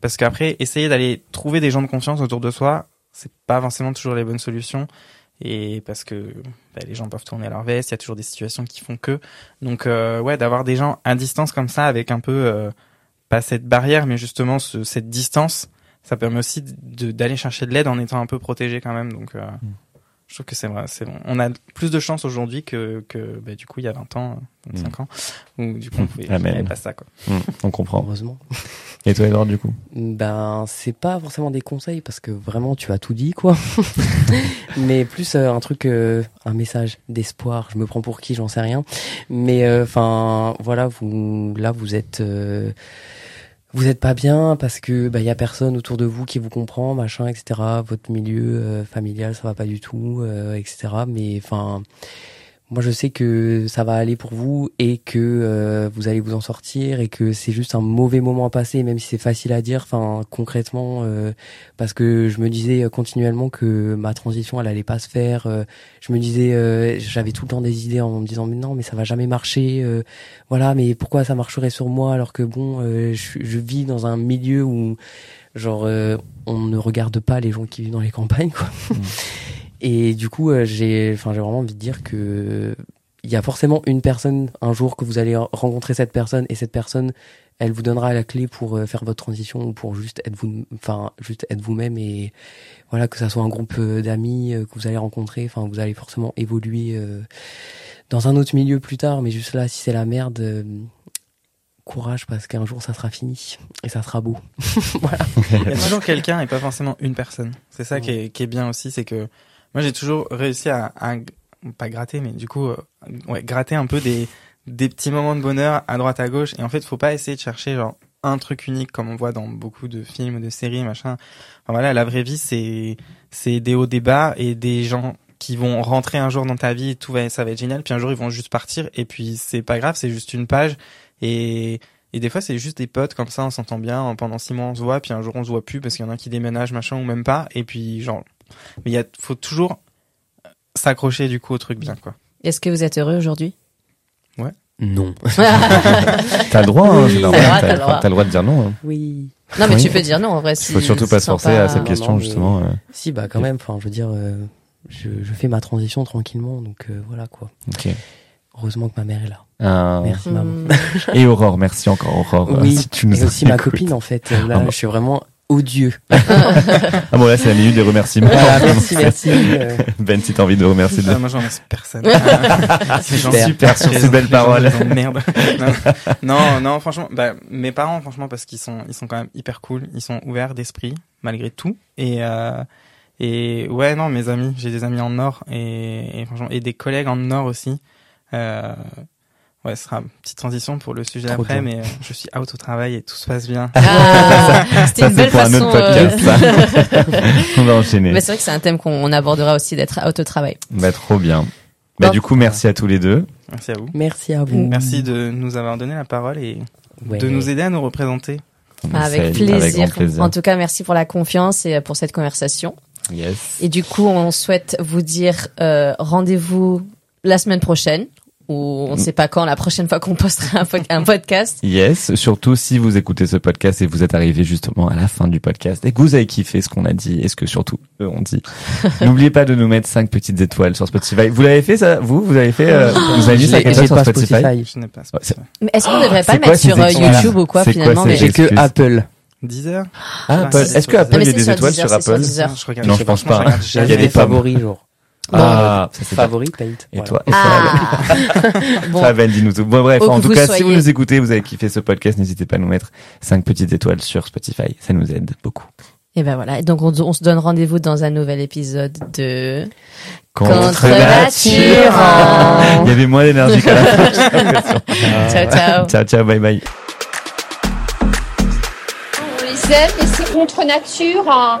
Parce qu'après, essayer d'aller trouver des gens de confiance autour de soi, c'est pas forcément toujours les bonnes solutions. Et parce que bah, les gens peuvent tourner à leur veste, il y a toujours des situations qui font que. Donc euh, ouais, d'avoir des gens à distance comme ça, avec un peu euh, pas cette barrière, mais justement ce, cette distance, ça permet aussi d'aller chercher de l'aide en étant un peu protégé quand même. Donc euh, je trouve que c'est vrai, c'est bon. On a plus de chance aujourd'hui que, que bah, du coup il y a 20 ans, 25 ans, où du coup on pouvait, pas ça quoi. Hmm, on comprend. Heureusement. Et toi, Edouard, du coup Ben, c'est pas forcément des conseils parce que vraiment tu as tout dit quoi. Mais plus euh, un truc, euh, un message d'espoir. Je me prends pour qui, j'en sais rien. Mais enfin, voilà, vous là vous êtes, euh, vous êtes pas bien parce que bah y a personne autour de vous qui vous comprend, machin, etc. Votre milieu euh, familial ça va pas du tout, euh, etc. Mais enfin. Moi, je sais que ça va aller pour vous et que euh, vous allez vous en sortir et que c'est juste un mauvais moment à passer, même si c'est facile à dire. Enfin, concrètement, euh, parce que je me disais continuellement que ma transition, elle allait pas se faire. euh, je me disais, euh, j'avais tout le temps des idées en me disant, mais non, mais ça va jamais marcher. euh, voilà, mais pourquoi ça marcherait sur moi alors que bon, euh, je, je vis dans un milieu où, genre, euh, on ne regarde pas les gens qui vivent dans les campagnes, quoi. Et du coup, euh, j'ai, enfin, j'ai vraiment envie de dire que il y a forcément une personne un jour que vous allez rencontrer cette personne et cette personne, elle vous donnera la clé pour euh, faire votre transition ou pour juste être vous, enfin, juste être vous-même et voilà que ça soit un groupe euh, d'amis que vous allez rencontrer. Enfin, vous allez forcément évoluer dans un autre milieu plus tard, mais juste là, si c'est la merde. Courage parce qu'un jour ça sera fini et ça sera beau. voilà. Il y a toujours quelqu'un et pas forcément une personne. C'est ça qui, est, qui est bien aussi, c'est que moi j'ai toujours réussi à, à pas gratter, mais du coup, euh, ouais, gratter un peu des, des petits moments de bonheur à droite à gauche. Et en fait, faut pas essayer de chercher genre un truc unique comme on voit dans beaucoup de films, de séries, machin. Enfin, voilà, la vraie vie, c'est c'est des hauts, des bas et des gens qui vont rentrer un jour dans ta vie, tout va, ça va être génial. Puis un jour, ils vont juste partir et puis c'est pas grave, c'est juste une page. Et Et des fois, c'est juste des potes comme ça, on s'entend bien. Pendant six mois, on se voit, puis un jour, on se voit plus parce qu'il y en a qui déménage, machin, ou même pas. Et puis, genre, mais il faut toujours s'accrocher du coup au truc bien, quoi. Est-ce que vous êtes heureux aujourd'hui? Non. T'as le droit, hein, vrai, t'as le droit. t'as le droit de dire non. hein. Oui. Non, mais Oui. tu peux dire non en vrai. Si Faut surtout pas se forcer à cette non, question, mais- justement. euh. Si, bah quand même. Enfin, je veux dire, euh, je, je fais ma transition tranquillement, donc euh, voilà quoi. Ok. Heureusement que ma mère est là. Euh, Merci maman. Et Aurore, merci encore Aurore. Oui, si tu nous et aussi ma copine en fait. Là, Ah je suis vraiment odieux. Ah bon là c'est la minute des remerciements. Voilà, merci, merci. Ben si t'as envie de remercier de... Ah, moi, j'en remercie personne. c'est Super. Super sur ces belles paroles. Merde. Non, non, non, franchement, bah, mes parents, franchement, parce qu'ils sont, ils sont quand même hyper cool. Ils sont ouverts d'esprit, malgré tout. Et, euh, et ouais, non, mes amis, j'ai des amis en Nord et, et franchement, et des collègues en Nord aussi. Euh, ouais, ce sera une petite transition pour le sujet Trop après, bien. mais euh, je suis out au travail et tout se passe bien. Ah, C'était Ça une c'est belle pour un façon. autre podcast. euh, ça. On va enchaîner. Mais c'est vrai que c'est un thème qu'on abordera aussi d'être out au travail. Bah trop bien. Bah Bon. du coup merci à tous les deux. Merci à vous. merci à vous. Merci de nous avoir donné la parole et Ouais. de nous aider à nous représenter. Avec plaisir. Avec grand plaisir. En tout cas, merci pour la confiance et euh, pour cette conversation. Yes. Et du coup, on souhaite vous dire euh, rendez-vous la semaine prochaine ou on ne sait pas quand la prochaine fois qu'on postera un, po- un podcast. Yes, surtout si vous écoutez ce podcast et vous êtes arrivé justement à la fin du podcast et que vous avez kiffé ce qu'on a dit et ce que surtout eux ont dit. N'oubliez pas de nous mettre cinq petites étoiles sur Spotify. Vous l'avez fait ça? Vous Vous avez fait euh, Vous avez mis J'ai 5 étoiles sur pas Spotify, Spotify. Je n'ai pas Mais est-ce qu'on ne devrait pas le mettre sur euh, YouTube ou quoi finalement. J'ai que. Apple. Deezer? Ah, Apple. Est-ce que Apple il y a des étoiles sur Apple? Deezer. Je regarde. Non, je pense pas. Il y a des favoris, genre. Ah, ça c'est. Favoris, Tate. Et Voilà. toi et Ah bon, Ben, dis-nous tout. Bon, bref, Où en tout cas, si vous nous écoutez, vous avez kiffé ce podcast, n'hésitez pas à nous mettre 5 petites étoiles sur Spotify. Ça nous aide beaucoup. et ben voilà. Et donc on, on se donne rendez-vous dans un nouvel épisode de Contre nature. Il y avait moins d'énergie qu'à la fin. Ciao ciao. Ciao, ciao, bye bye. On les aime et c'est contre nature. hein.